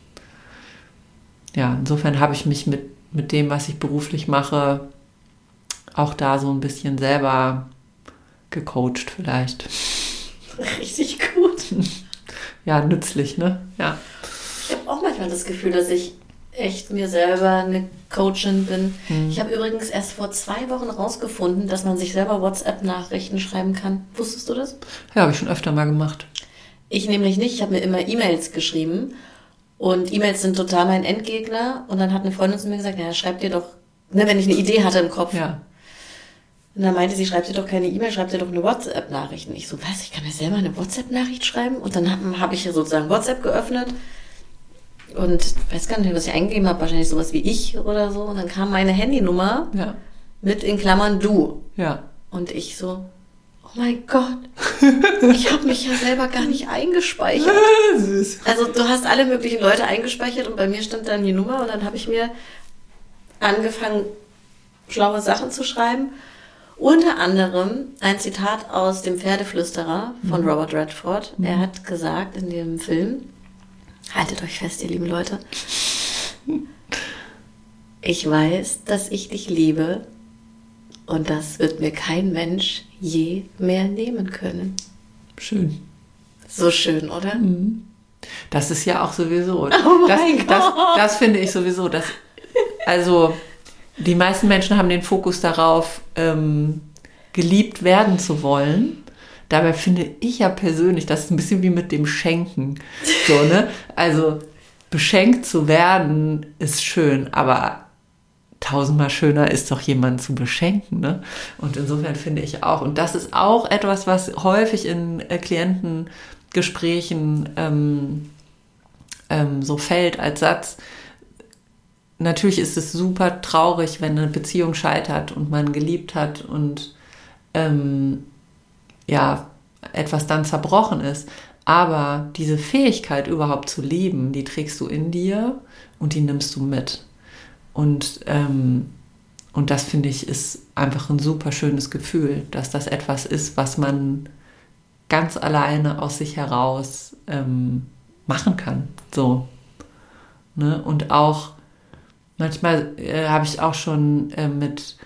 ja, insofern habe ich mich mit, mit dem, was ich beruflich mache, auch da so ein bisschen selber gecoacht vielleicht. Richtig gut. Ja, nützlich, ne? Ja. Ich habe auch manchmal das Gefühl, dass ich echt mir selber eine Coachin bin. Mhm. Ich habe übrigens erst vor zwei Wochen rausgefunden, dass man sich selber WhatsApp-Nachrichten schreiben kann. Wusstest du das? Ja, habe ich schon öfter mal gemacht. Ich nämlich nicht. Ich habe mir immer E-Mails geschrieben. Und E-Mails sind total mein Endgegner. Und dann hat eine Freundin zu mir gesagt, ja, schreib dir doch, ne, wenn ich eine Idee hatte im Kopf. Ja. Und dann meinte sie, schreib dir doch keine E-Mail, schreib dir doch eine WhatsApp-Nachricht. Und ich so, was, ich kann mir selber eine WhatsApp-Nachricht schreiben? Und dann habe hab ich sozusagen WhatsApp geöffnet und weiß gar nicht, was ich eingegeben habe, wahrscheinlich sowas wie ich oder so. Und dann kam meine Handynummer ja. mit in Klammern du. Ja. Und ich so, oh mein Gott, ich habe mich ja selber gar nicht eingespeichert. Süß. Also du hast alle möglichen Leute eingespeichert und bei mir stand dann die Nummer und dann habe ich mir angefangen, schlaue Sachen zu schreiben. Unter anderem ein Zitat aus dem Pferdeflüsterer von mhm. Robert Redford. Mhm. Er hat gesagt in dem Film, Haltet euch fest, ihr lieben Leute. Ich weiß, dass ich dich liebe und das wird mir kein Mensch je mehr nehmen können. Schön. So schön, oder? Mhm. Das ist ja auch sowieso. Oh das, mein das, das finde ich sowieso. Das, also die meisten Menschen haben den Fokus darauf, ähm, geliebt werden zu wollen. Dabei finde ich ja persönlich, das ist ein bisschen wie mit dem Schenken. So, ne? Also beschenkt zu werden ist schön, aber tausendmal schöner ist doch jemanden zu beschenken. Ne? Und insofern finde ich auch, und das ist auch etwas, was häufig in äh, Klientengesprächen ähm, ähm, so fällt als Satz. Natürlich ist es super traurig, wenn eine Beziehung scheitert und man geliebt hat und ähm, ja, etwas dann zerbrochen ist. Aber diese Fähigkeit überhaupt zu lieben, die trägst du in dir und die nimmst du mit. Und, ähm, und das finde ich ist einfach ein super schönes Gefühl, dass das etwas ist, was man ganz alleine aus sich heraus ähm, machen kann. So. Ne? Und auch manchmal äh, habe ich auch schon äh, mit,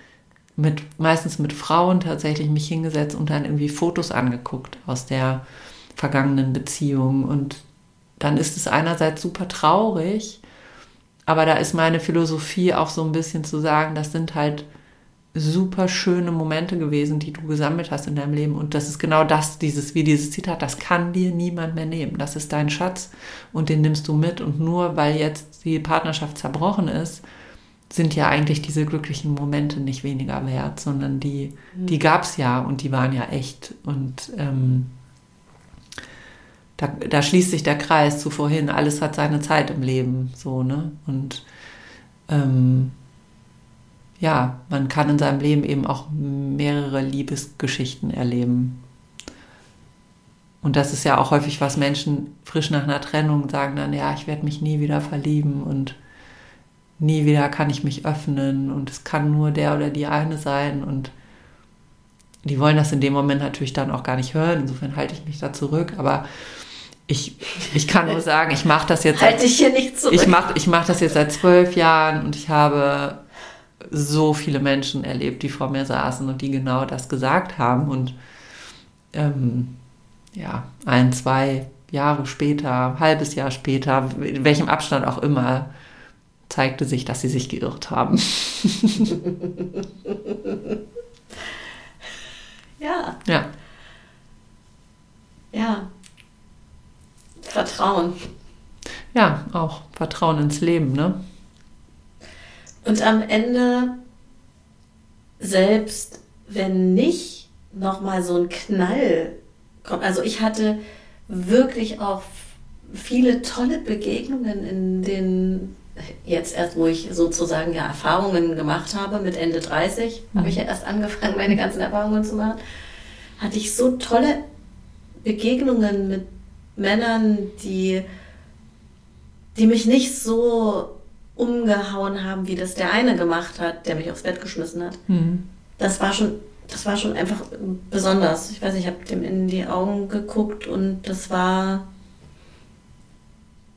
mit, meistens mit Frauen tatsächlich mich hingesetzt und dann irgendwie Fotos angeguckt aus der vergangenen Beziehung. Und dann ist es einerseits super traurig, aber da ist meine Philosophie auch so ein bisschen zu sagen, das sind halt super schöne Momente gewesen, die du gesammelt hast in deinem Leben. Und das ist genau das, dieses, wie dieses Zitat, das kann dir niemand mehr nehmen. Das ist dein Schatz und den nimmst du mit. Und nur weil jetzt die Partnerschaft zerbrochen ist, sind ja eigentlich diese glücklichen Momente nicht weniger wert, sondern die, die gab es ja und die waren ja echt. Und ähm, da, da schließt sich der Kreis zu vorhin, alles hat seine Zeit im Leben, so, ne? Und ähm, ja, man kann in seinem Leben eben auch mehrere Liebesgeschichten erleben. Und das ist ja auch häufig, was Menschen frisch nach einer Trennung sagen dann, ja, ich werde mich nie wieder verlieben und nie wieder kann ich mich öffnen und es kann nur der oder die eine sein und die wollen das in dem Moment natürlich dann auch gar nicht hören. Insofern halte ich mich da zurück, aber ich, ich kann nur sagen, ich mache das jetzt. Halte ich hier nicht zurück. Ich mache ich mach das jetzt seit zwölf Jahren und ich habe so viele Menschen erlebt, die vor mir saßen und die genau das gesagt haben. Und ähm, ja, ein, zwei Jahre später, halbes Jahr später, in welchem Abstand auch immer, zeigte sich, dass sie sich geirrt haben. ja, ja, ja. Vertrauen. ja, auch Vertrauen ins Leben, ne? Und am Ende, selbst wenn nicht nochmal so ein Knall kommt, also ich hatte wirklich auch viele tolle Begegnungen in den, jetzt erst, wo ich sozusagen ja Erfahrungen gemacht habe, mit Ende 30, habe ich ja erst angefangen, meine ganzen Erfahrungen zu machen, hatte ich so tolle Begegnungen mit Männern, die, die mich nicht so umgehauen haben, wie das der eine gemacht hat, der mich aufs Bett geschmissen hat. Mhm. Das war schon, das war schon einfach besonders. Ich weiß nicht, ich habe dem in die Augen geguckt und das war,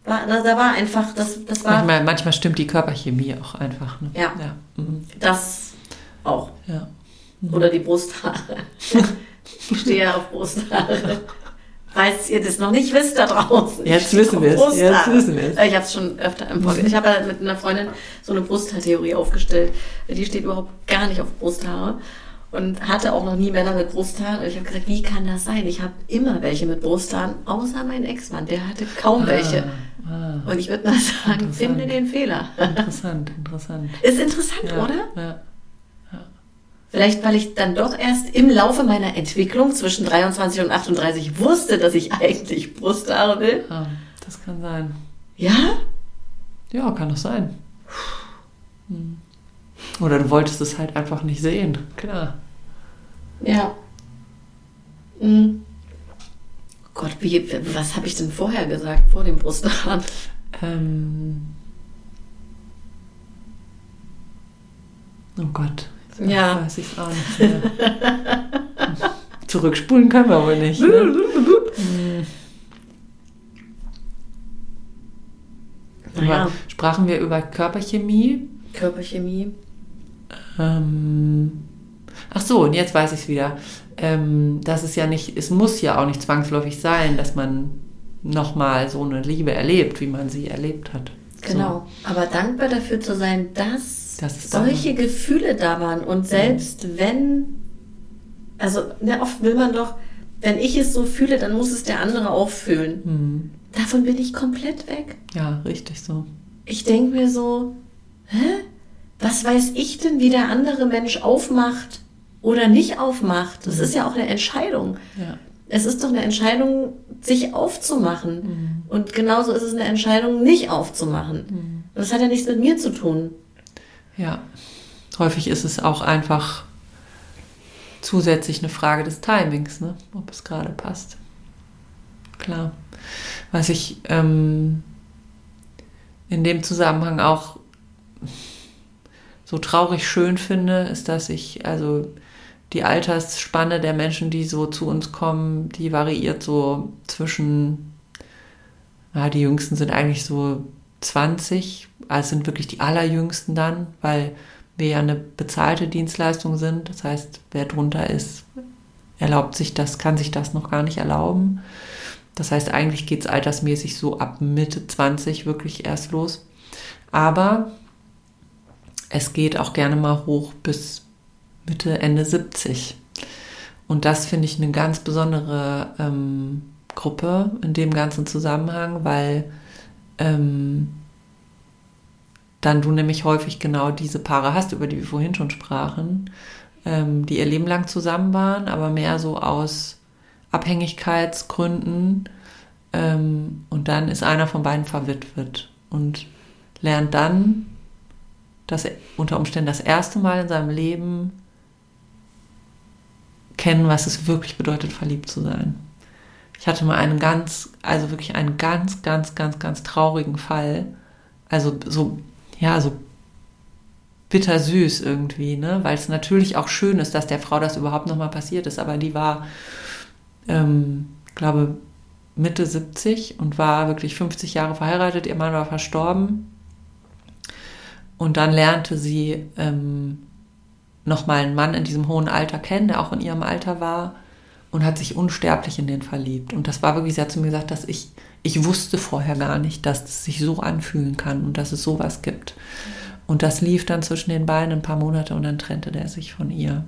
war da, da war einfach, das, das war Manchmal, manchmal stimmt die Körperchemie auch einfach. Ne? Ja. Ja. Mhm. das auch. ja. Oder die Brusthaare. ich stehe ja auf Brusthaare. Falls ihr das noch nicht wisst da draußen. Jetzt wissen wir es, jetzt wissen wir es. Ich habe es schon öfter im Podcast. Ich habe mit einer Freundin so eine Brusthaartheorie aufgestellt. Die steht überhaupt gar nicht auf Brusthaare. Und hatte auch noch nie Männer mit Brusthaaren. Und ich habe gesagt, wie kann das sein? Ich habe immer welche mit Brusthaaren, außer mein Ex-Mann. Der hatte kaum welche. Ah, Und ich würde mal sagen, finde den Fehler. interessant, interessant. Ist interessant, Ja, oder? Ja. Vielleicht, weil ich dann doch erst im Laufe meiner Entwicklung zwischen 23 und 38 wusste, dass ich eigentlich Brusthaare will. Ah, das kann sein. Ja? Ja, kann doch sein. Hm. Oder du wolltest es halt einfach nicht sehen. Klar. Ja. Hm. Gott, wie, was habe ich denn vorher gesagt, vor dem Brusthaaren? Ähm. Oh Gott. Jetzt Ja. Weiß ich auch nicht mehr. Zurückspulen können wir wohl nicht. Ne? Hm. Naja, Sprachen wir über Körperchemie? Körperchemie. Ähm, Ach so, und jetzt weiß ich es wieder. Ähm, das ist ja nicht, es muss ja auch nicht zwangsläufig sein, dass man nochmal so eine Liebe erlebt, wie man sie erlebt hat. Genau, so. aber dankbar dafür zu sein, dass das solche da Gefühle da waren und selbst mhm. wenn, also ne, oft will man doch, wenn ich es so fühle, dann muss es der andere auch fühlen. Mhm. Davon bin ich komplett weg. Ja, richtig so. Ich denke mir so, hä? Was weiß ich denn, wie der andere Mensch aufmacht oder nicht aufmacht? Das ist ja auch eine Entscheidung. Ja. Es ist doch eine Entscheidung, sich aufzumachen. Mhm. Und genauso ist es eine Entscheidung, nicht aufzumachen. Mhm. Das hat ja nichts mit mir zu tun. Ja, häufig ist es auch einfach zusätzlich eine Frage des Timings, ne? ob es gerade passt. Klar. Was ich ähm, in dem Zusammenhang auch so traurig schön finde, ist, dass ich, also die Altersspanne der Menschen, die so zu uns kommen, die variiert so zwischen, ja, die jüngsten sind eigentlich so 20, also sind wirklich die allerjüngsten dann, weil wir ja eine bezahlte Dienstleistung sind. Das heißt, wer drunter ist, erlaubt sich das, kann sich das noch gar nicht erlauben. Das heißt, eigentlich geht es altersmäßig so ab Mitte 20 wirklich erst los. Aber es geht auch gerne mal hoch bis Mitte, Ende 70. Und das finde ich eine ganz besondere ähm, Gruppe in dem ganzen Zusammenhang, weil ähm, dann du nämlich häufig genau diese Paare hast, über die wir vorhin schon sprachen, ähm, die ihr Leben lang zusammen waren, aber mehr so aus Abhängigkeitsgründen. Ähm, und dann ist einer von beiden verwitwet und lernt dann das unter Umständen das erste Mal in seinem Leben kennen, was es wirklich bedeutet, verliebt zu sein. Ich hatte mal einen ganz, also wirklich einen ganz, ganz, ganz, ganz traurigen Fall. Also so ja, so bittersüß irgendwie, ne? Weil es natürlich auch schön ist, dass der Frau das überhaupt nochmal passiert ist. Aber die war, ähm, glaube Mitte 70 und war wirklich 50 Jahre verheiratet. Ihr Mann war verstorben. Und dann lernte sie ähm, nochmal einen Mann in diesem hohen Alter kennen, der auch in ihrem Alter war und hat sich unsterblich in den verliebt. Und das war wirklich, sie hat zu mir gesagt, dass ich ich wusste vorher gar nicht, dass es sich so anfühlen kann und dass es sowas gibt. Und das lief dann zwischen den beiden ein paar Monate und dann trennte der sich von ihr.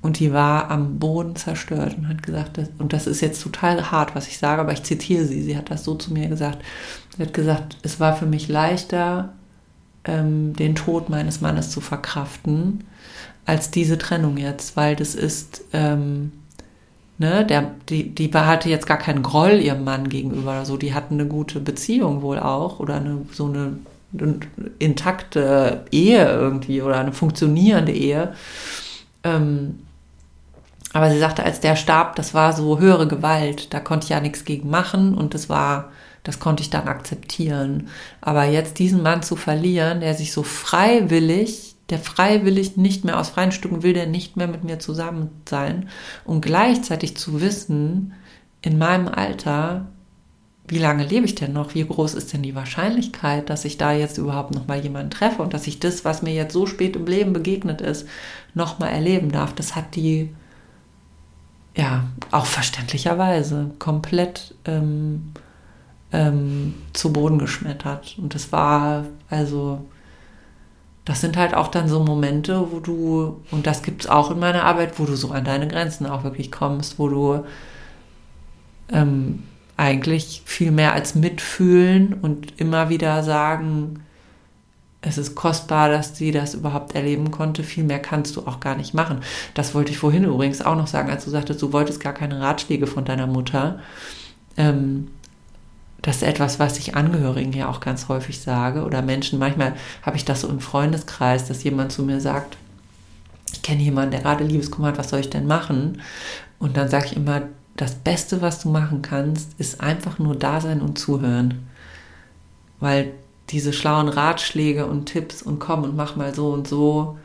Und die war am Boden zerstört und hat gesagt, das, und das ist jetzt total hart, was ich sage, aber ich zitiere sie, sie hat das so zu mir gesagt. Sie hat gesagt, es war für mich leichter, ähm, den Tod meines Mannes zu verkraften, als diese Trennung jetzt, weil das ist, ähm, Ne, der, die, die hatte jetzt gar keinen Groll ihrem Mann gegenüber oder so. Die hatten eine gute Beziehung wohl auch oder eine, so eine, eine intakte Ehe irgendwie oder eine funktionierende Ehe. Ähm, aber sie sagte, als der starb, das war so höhere Gewalt. Da konnte ich ja nichts gegen machen und das war, das konnte ich dann akzeptieren. Aber jetzt diesen Mann zu verlieren, der sich so freiwillig der freiwillig nicht mehr aus freien Stücken will, der nicht mehr mit mir zusammen sein und gleichzeitig zu wissen, in meinem Alter, wie lange lebe ich denn noch? Wie groß ist denn die Wahrscheinlichkeit, dass ich da jetzt überhaupt noch mal jemanden treffe und dass ich das, was mir jetzt so spät im Leben begegnet ist, noch mal erleben darf? Das hat die ja auch verständlicherweise komplett ähm, ähm, zu Boden geschmettert und das war also das sind halt auch dann so Momente, wo du, und das gibt es auch in meiner Arbeit, wo du so an deine Grenzen auch wirklich kommst, wo du ähm, eigentlich viel mehr als mitfühlen und immer wieder sagen, es ist kostbar, dass sie das überhaupt erleben konnte. Viel mehr kannst du auch gar nicht machen. Das wollte ich vorhin übrigens auch noch sagen, als du sagtest, du wolltest gar keine Ratschläge von deiner Mutter. Ähm, das ist etwas, was ich Angehörigen ja auch ganz häufig sage oder Menschen. Manchmal habe ich das so im Freundeskreis, dass jemand zu mir sagt, ich kenne jemanden, der gerade Liebeskummer hat, was soll ich denn machen? Und dann sage ich immer, das Beste, was du machen kannst, ist einfach nur da sein und zuhören. Weil diese schlauen Ratschläge und Tipps und komm und mach mal so und so,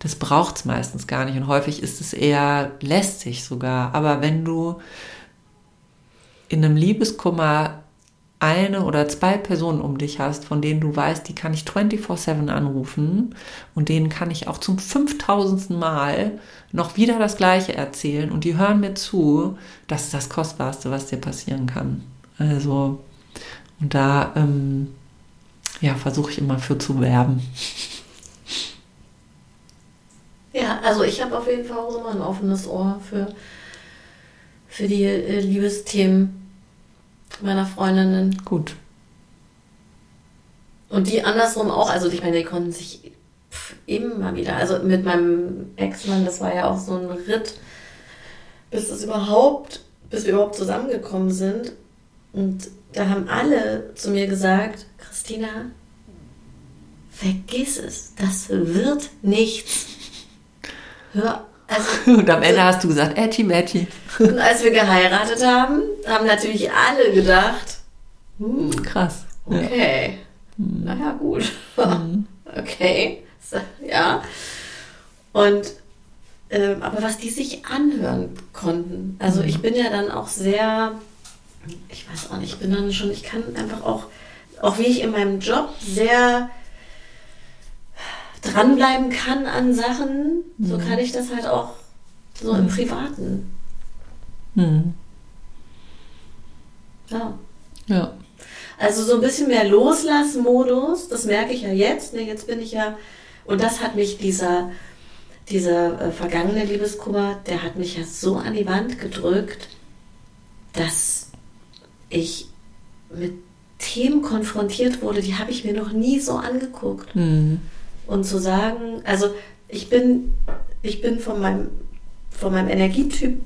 das braucht es meistens gar nicht. Und häufig ist es eher lästig sogar. Aber wenn du in einem Liebeskummer eine oder zwei Personen um dich hast, von denen du weißt, die kann ich 24/7 anrufen und denen kann ich auch zum 5000. Mal noch wieder das Gleiche erzählen und die hören mir zu, das ist das Kostbarste, was dir passieren kann. Also, und da, ähm, ja, versuche ich immer für zu werben. Ja, also ich habe auf jeden Fall auch immer ein offenes Ohr für, für die äh, Liebesthemen meiner Freundinnen. Gut. Und die andersrum auch, also ich meine, die konnten sich immer wieder, also mit meinem Ex-Mann, das war ja auch so ein Ritt, bis das überhaupt, bis wir überhaupt zusammengekommen sind. Und da haben alle zu mir gesagt, Christina, vergiss es, das wird nichts. Hör also, und am Ende hast du gesagt, Etchi Matchi. Und als wir geheiratet haben, haben natürlich alle gedacht, hm, krass. Okay. Ja. Naja, gut. Mhm. okay. Ja. Und ähm, aber was die sich anhören konnten. Also ich bin ja dann auch sehr, ich weiß auch nicht, ich bin dann schon, ich kann einfach auch, auch wie ich in meinem Job sehr dranbleiben kann an Sachen, mhm. so kann ich das halt auch so mhm. im Privaten. Mhm. Ja. Ja. Also so ein bisschen mehr Loslassmodus, das merke ich ja jetzt. Ne, jetzt bin ich ja, und das hat mich dieser, dieser äh, vergangene Liebeskummer, der hat mich ja so an die Wand gedrückt, dass ich mit Themen konfrontiert wurde, die habe ich mir noch nie so angeguckt. Mhm und zu sagen, also ich bin, ich bin von meinem, von meinem Energietyp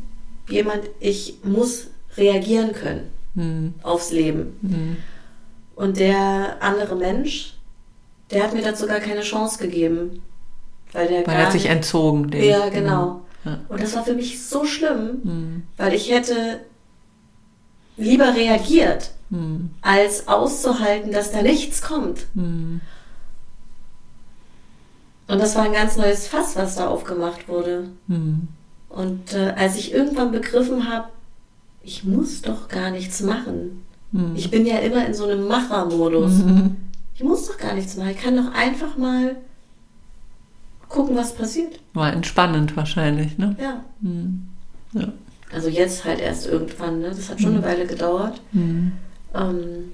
jemand, ich muss reagieren können mhm. aufs Leben. Mhm. Und der andere Mensch, der hat mir dazu gar keine Chance gegeben. Weil der er hat sich entzogen. Dem, ja, genau. Ja. Und das war für mich so schlimm, mhm. weil ich hätte lieber reagiert, hm. als auszuhalten, dass da nichts kommt. Hm. Und das war ein ganz neues Fass, was da aufgemacht wurde. Mhm. Und äh, als ich irgendwann begriffen habe, ich muss doch gar nichts machen. Mhm. Ich bin ja immer in so einem Machermodus. Mhm. Ich muss doch gar nichts machen. Ich kann doch einfach mal gucken, was passiert. War entspannend wahrscheinlich, ne? Ja. Mhm. ja. Also jetzt halt erst irgendwann, ne? Das hat schon eine mhm. Weile gedauert. Mhm. Ähm,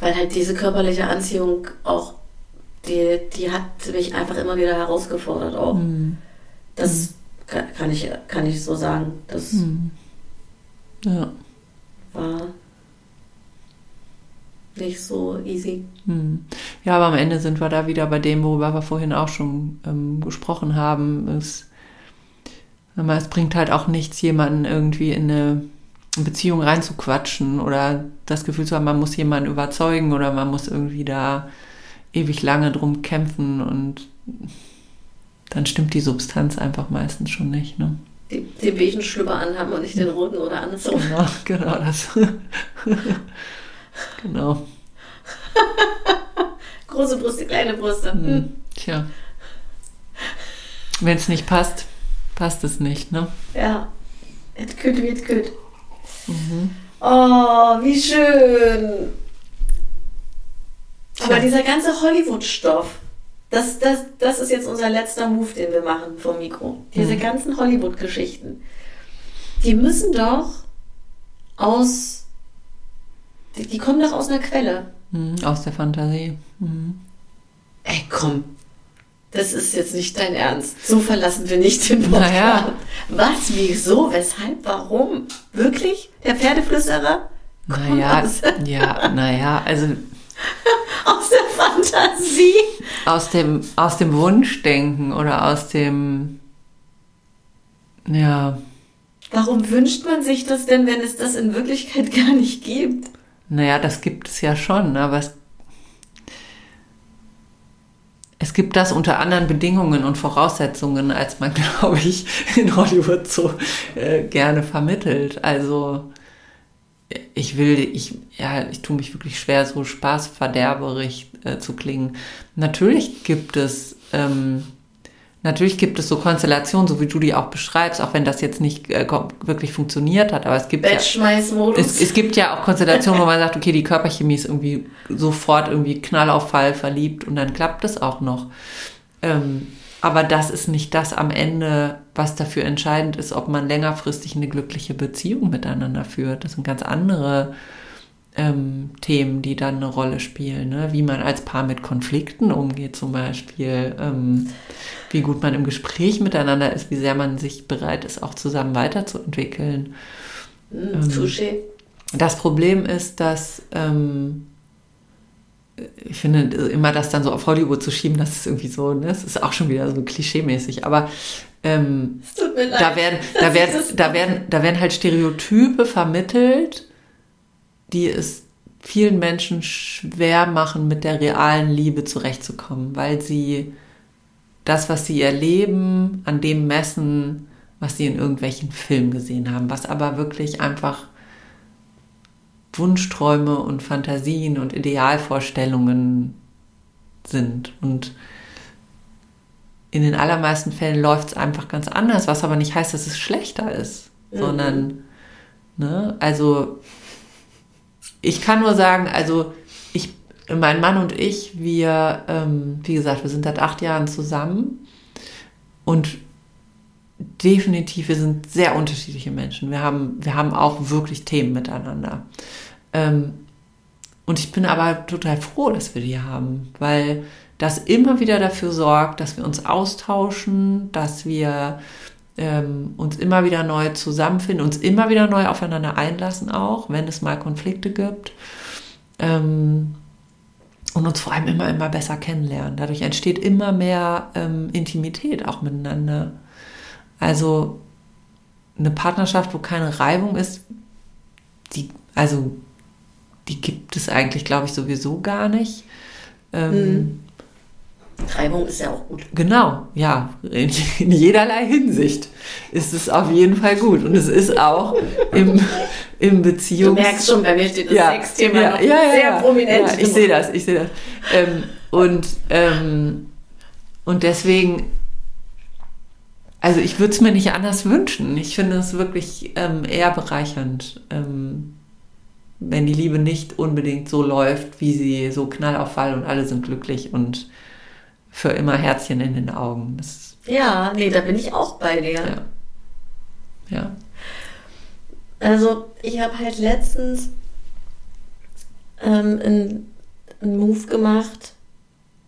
weil halt diese körperliche Anziehung auch die, die hat mich einfach immer wieder herausgefordert auch. Mhm. Das mhm. kann, ich, kann ich so sagen. Das mhm. ja. war nicht so easy. Mhm. Ja, aber am Ende sind wir da wieder bei dem, worüber wir vorhin auch schon ähm, gesprochen haben. Es, es bringt halt auch nichts, jemanden irgendwie in eine Beziehung reinzuquatschen oder das Gefühl zu haben, man muss jemanden überzeugen oder man muss irgendwie da ewig lange drum kämpfen und dann stimmt die Substanz einfach meistens schon nicht. Ne? Die, den beigen Schlüpper anhaben und nicht den roten oder andersrum. Genau, genau das. genau. Große Brüste, kleine Brüste. Hm. hm. Tja. Wenn es nicht passt, passt es nicht, ne? Ja. Küt wie et küt. Mhm. Oh, wie schön. Aber dieser ganze Hollywood-Stoff, das, das, das ist jetzt unser letzter Move, den wir machen vom Mikro. Diese mhm. ganzen Hollywood-Geschichten, die müssen doch aus, die, die, kommen doch aus einer Quelle. Mhm, aus der Fantasie. Mhm. Ey, komm. Das ist jetzt nicht dein Ernst. So verlassen wir nicht den Podcast. Naja. Was, wieso, weshalb, warum? Wirklich? Der Pferdeflüsterer? Naja, ja, naja, also aus der Fantasie. Aus dem, aus dem Wunschdenken oder aus dem, ja. Warum wünscht man sich das denn, wenn es das in Wirklichkeit gar nicht gibt? Naja, das gibt es ja schon, aber es, es gibt das unter anderen Bedingungen und Voraussetzungen, als man, glaube ich, in Hollywood so äh, gerne vermittelt. Also ich will, ich, ja, ich tue mich wirklich schwer, so spaßverderberig äh, zu klingen. Natürlich gibt es ähm, Natürlich gibt es so Konstellationen, so wie du die auch beschreibst, auch wenn das jetzt nicht äh, wirklich funktioniert hat, aber es gibt ja, es, es, gibt ja auch Konstellationen, wo man sagt, okay, die Körperchemie ist irgendwie sofort irgendwie Knallauffall verliebt und dann klappt es auch noch. Ähm, aber das ist nicht das am Ende, was dafür entscheidend ist, ob man längerfristig eine glückliche Beziehung miteinander führt. Das sind ganz andere ähm, Themen, die dann eine Rolle spielen. Ne? Wie man als Paar mit Konflikten umgeht zum Beispiel. Ähm, wie gut man im Gespräch miteinander ist, wie sehr man sich bereit ist, auch zusammen weiterzuentwickeln. Mhm, ähm, Touché. Das Problem ist, dass ähm, ich finde, immer das dann so auf Hollywood zu schieben, das ist irgendwie so, ne, das ist auch schon wieder so klischeemäßig, aber ähm, da werden, da werden, da werden, da werden halt Stereotype vermittelt, die es vielen Menschen schwer machen, mit der realen Liebe zurechtzukommen, weil sie das, was sie erleben, an dem messen, was sie in irgendwelchen Filmen gesehen haben, was aber wirklich einfach Wunschträume und Fantasien und Idealvorstellungen sind. Und in den allermeisten Fällen läuft es einfach ganz anders, was aber nicht heißt, dass es schlechter ist, mhm. sondern, ne, also ich kann nur sagen, also ich, mein Mann und ich, wir, ähm, wie gesagt, wir sind seit acht Jahren zusammen und definitiv, wir sind sehr unterschiedliche Menschen. Wir haben, wir haben auch wirklich Themen miteinander. Ähm, und ich bin aber total froh, dass wir die haben, weil das immer wieder dafür sorgt, dass wir uns austauschen, dass wir ähm, uns immer wieder neu zusammenfinden, uns immer wieder neu aufeinander einlassen, auch wenn es mal Konflikte gibt. Ähm, und uns vor allem immer, immer besser kennenlernen. Dadurch entsteht immer mehr ähm, Intimität auch miteinander. Also eine Partnerschaft, wo keine Reibung ist, die, also die gibt es eigentlich, glaube ich, sowieso gar nicht. Ähm, hm. Reibung ist ja auch gut. Genau, ja. In, in, jederlei Hinsicht ist es auf jeden Fall gut. Und es ist auch im, im Beziehungs... Du merkst schon, bei mir steht das ja, Sexthema ja, noch ja, ja, sehr prominent. ich sehe das, ich sehe das. Ähm, und, ähm, und deswegen, also ich würde es mir nicht anders wünschen. Ich finde es wirklich ähm, eher bereichernd ähm, wenn die Liebe nicht unbedingt so läuft, wie sie so Knallauffall und alle sind glücklich und für immer Herzchen in den Augen. Das, ja, nee, da bin ich auch bei dir. Ja. ja. Also, ich habe halt letztens ähm, einen, einen Move gemacht,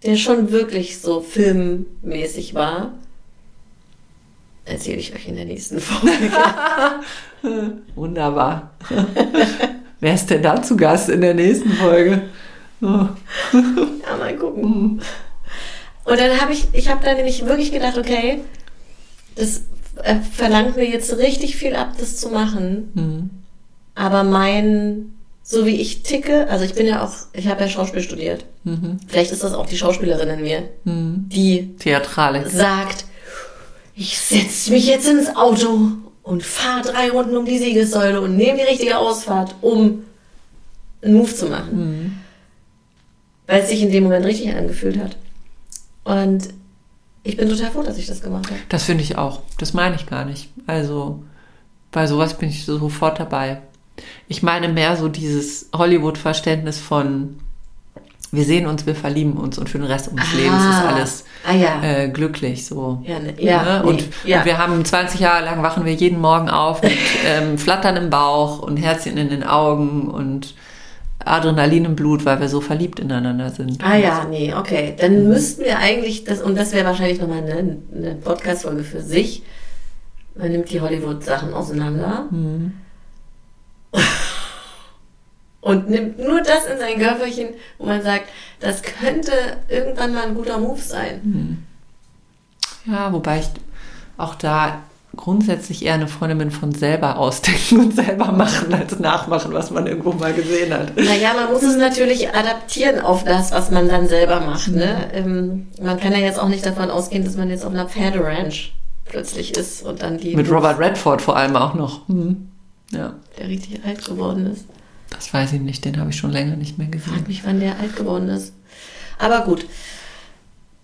der schon wirklich so filmmäßig war. Erzähle ich euch in der nächsten Folge. Wunderbar. Wer ist denn da zu Gast in der nächsten Folge? Oh. ja, mal gucken. Mhm. Und dann habe ich, ich habe da nämlich wirklich gedacht, okay, das äh, verlangt mir jetzt richtig viel ab, das zu machen. Mhm. Aber mein, so wie ich ticke, also ich bin ja auch, ich habe ja Schauspiel studiert. Mhm. Vielleicht ist das auch die Schauspielerin in mir, mhm. die Theatralik sagt, ich setze mich jetzt ins Auto und fahre drei Runden um die Siegessäule und nehme die richtige Ausfahrt, um einen Move zu machen. Mhm. Weil es sich in dem Moment richtig angefühlt hat. Und ich bin total froh, dass ich das gemacht habe. Das finde ich auch. Das meine ich gar nicht. Also bei sowas bin ich sofort dabei. Ich meine mehr so dieses Hollywood-Verständnis von wir sehen uns, wir verlieben uns und für den Rest unseres ah, Lebens ist alles ah, ja. äh, glücklich so. Ja, ne, ja, ne? und, nee, und, wir haben 20 Jahre lang wachen wir jeden Morgen auf mit ähm, Flattern im Bauch und Herzchen in den Augen und Adrenalin im Blut, weil wir so verliebt ineinander sind. Ah ja, nee, okay. Dann mhm. müssten wir eigentlich, das, und das wäre wahrscheinlich nochmal eine, eine Podcast-Folge für sich, man nimmt die Hollywood-Sachen auseinander. Mhm und nimmt nur das in sein Körperchen, wo man sagt, das könnte irgendwann mal ein guter Move sein. Hm. Ja, wobei ich auch da grundsätzlich eher eine Freundin bin von selber ausdenken und selber machen als nachmachen, was man irgendwo mal gesehen hat. Naja, man muss es natürlich adaptieren auf das, was man dann selber macht. Ne? Ähm, man kann ja jetzt auch nicht davon ausgehen, dass man jetzt auf einer Pferderanch plötzlich ist und dann die. Mit Robert Redford vor allem auch noch. Hm. Ja. Der richtig alt geworden ist. Das weiß ich nicht, den habe ich schon länger nicht mehr gesehen. Frag mich, wann der alt geworden ist. Aber gut.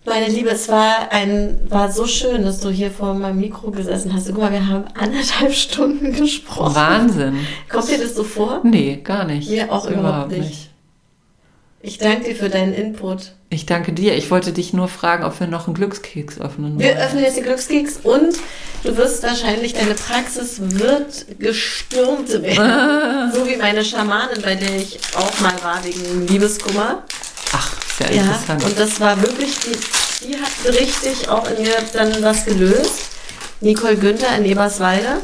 Meine Liebe, es war ein, war so schön, dass du hier vor meinem Mikro gesessen hast. Guck mal, wir haben anderthalb Stunden gesprochen. Wahnsinn. Kommt dir das so vor? Nee, gar nicht. Mir auch überhaupt nicht. Ich danke dir für deinen Input. Ich danke dir. Ich wollte dich nur fragen, ob wir noch einen Glückskeks öffnen Wir öffnen jetzt den Glückskeks und du wirst wahrscheinlich, deine Praxis wird gestürmt werden. so wie meine Schamanin, bei der ich auch mal war wegen Liebeskummer. Ach, sehr Ja, interessant. und das war wirklich, die, die hat richtig auch in mir dann was gelöst. Nicole Günther in Eberswalde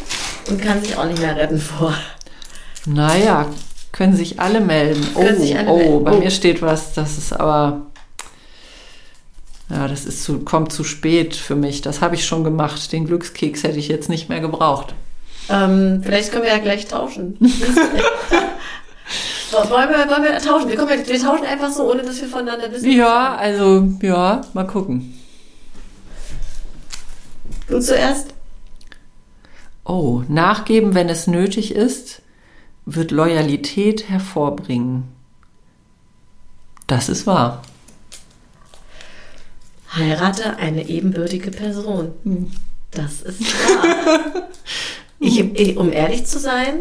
und kann sich auch nicht mehr retten vor. Naja, können sich alle melden. Oh, alle oh, melden. bei Oh. mir steht was, das ist aber. Ja, das ist zu, kommt zu spät für mich. Das habe ich schon gemacht. Den Glückskeks hätte ich jetzt nicht mehr gebraucht. Ähm, vielleicht können wir ja gleich tauschen. wollen, wir, wollen wir tauschen? Wir, ja- wir tauschen einfach so, ohne dass wir voneinander wissen. Ja, also, ja, mal gucken. Du zuerst? Oh, nachgeben, wenn es nötig ist, wird Loyalität hervorbringen. Das ist wahr. Heirate eine ebenbürtige Person. Das ist wahr. ich, ich, um ehrlich zu sein,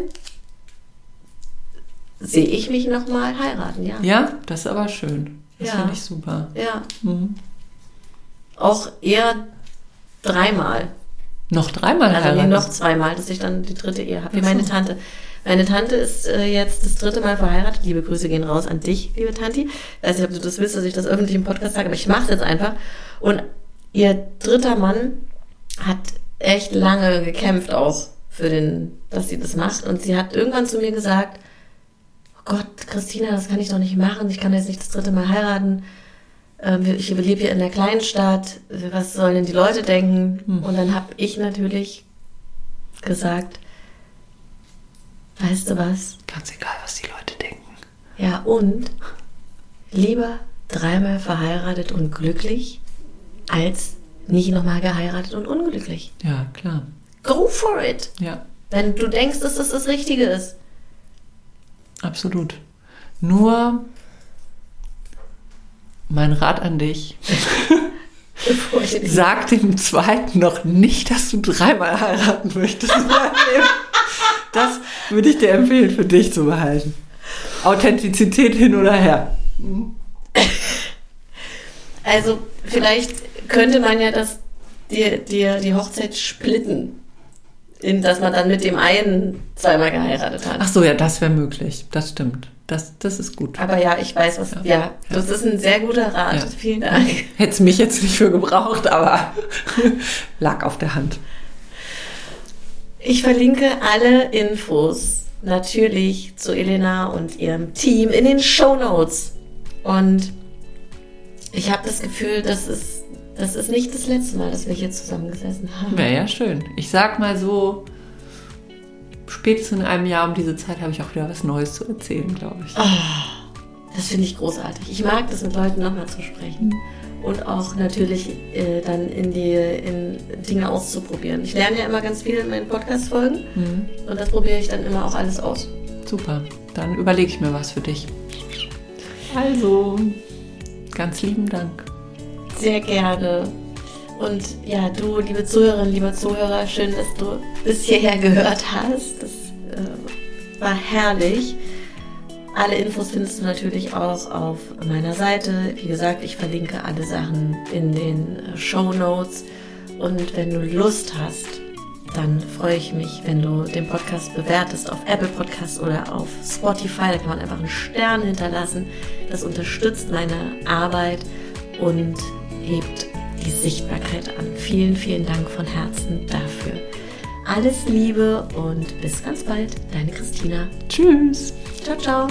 sehe ich mich nochmal heiraten, ja. Ja, das ist aber schön. Das Ja. finde ich super. Ja. Mhm. Auch eher dreimal. Noch dreimal Also heiraten. noch zweimal, dass ich dann die dritte Ehe habe. Wie meine Tante. Meine Tante ist äh, jetzt das dritte Mal verheiratet. Liebe Grüße gehen raus an dich, liebe Tanti. Ich weiß nicht, ob du das willst, dass ich das öffentlich im Podcast sage, aber ich mache es jetzt einfach. Und ihr dritter Mann hat echt lange gekämpft auch für den, dass sie das macht. Und sie hat irgendwann zu mir gesagt, oh Gott, Christina, das kann ich doch nicht machen. Ich kann jetzt nicht das dritte Mal heiraten. Ähm, Ich lebe hier in der Kleinstadt. Was sollen denn die Leute denken? Und dann habe ich natürlich gesagt, weißt du was? Ganz egal, was die Leute denken. Ja, und lieber dreimal verheiratet und glücklich, als nicht nochmal geheiratet und unglücklich. Ja, klar. Go for it! Ja, Wenn du denkst, dass das das Richtige ist. absolut. Nur mein Rat an dich. Sag dem zweiten noch nicht, dass du dreimal heiraten möchtest. Das würde ich dir empfehlen, für dich zu behalten. Authentizität hin oder her. Also, vielleicht könnte man ja das, die, die, die Hochzeit splitten. In, dass man dann mit dem einen zweimal geheiratet hat. Ach so, ja, das wäre möglich. Das stimmt. Das, das ist gut. Aber ja, ich weiß was. Ja, das ist ein sehr guter Rat. Ja. Vielen Dank. Hätte es mich jetzt nicht für gebraucht, aber lag auf der Hand. Ich verlinke alle Infos natürlich zu Elena und ihrem Team in den Show Notes. Und ich habe das Gefühl, das ist, das ist nicht das letzte Mal, dass wir hier zusammengesessen haben. Wäre ja schön. Ich sag mal so, spätestens in einem Jahr um diese Zeit habe ich auch wieder was Neues zu erzählen, glaube ich. Das finde ich großartig. Ich mag das mit Leuten nochmal zu sprechen. Und auch natürlich äh, dann in die in Dinge auszuprobieren. Ich lerne ja immer ganz viel in meinen Podcast-Folgen und das probiere ich dann immer auch alles aus. Super. Dann überlege ich mir was für dich. Also, ganz lieben Dank. Sehr gerne. Und ja, du, liebe Zuhörerinnen, lieber Zuhörer, schön, dass du bis hierher gehört hast. Das äh, war herrlich. Alle Infos findest du natürlich auch auf meiner Seite. Wie gesagt, ich verlinke alle Sachen in den Show Notes. Und wenn du Lust hast, dann freue ich mich, wenn du den Podcast bewertest auf Apple Podcasts oder auf Spotify. Da kann man einfach einen Stern hinterlassen. Das unterstützt meine Arbeit und hebt die Sichtbarkeit an. Vielen, vielen Dank von Herzen dafür. Alles Liebe und bis ganz bald, deine Christina. Tschüss. Ciao, ciao.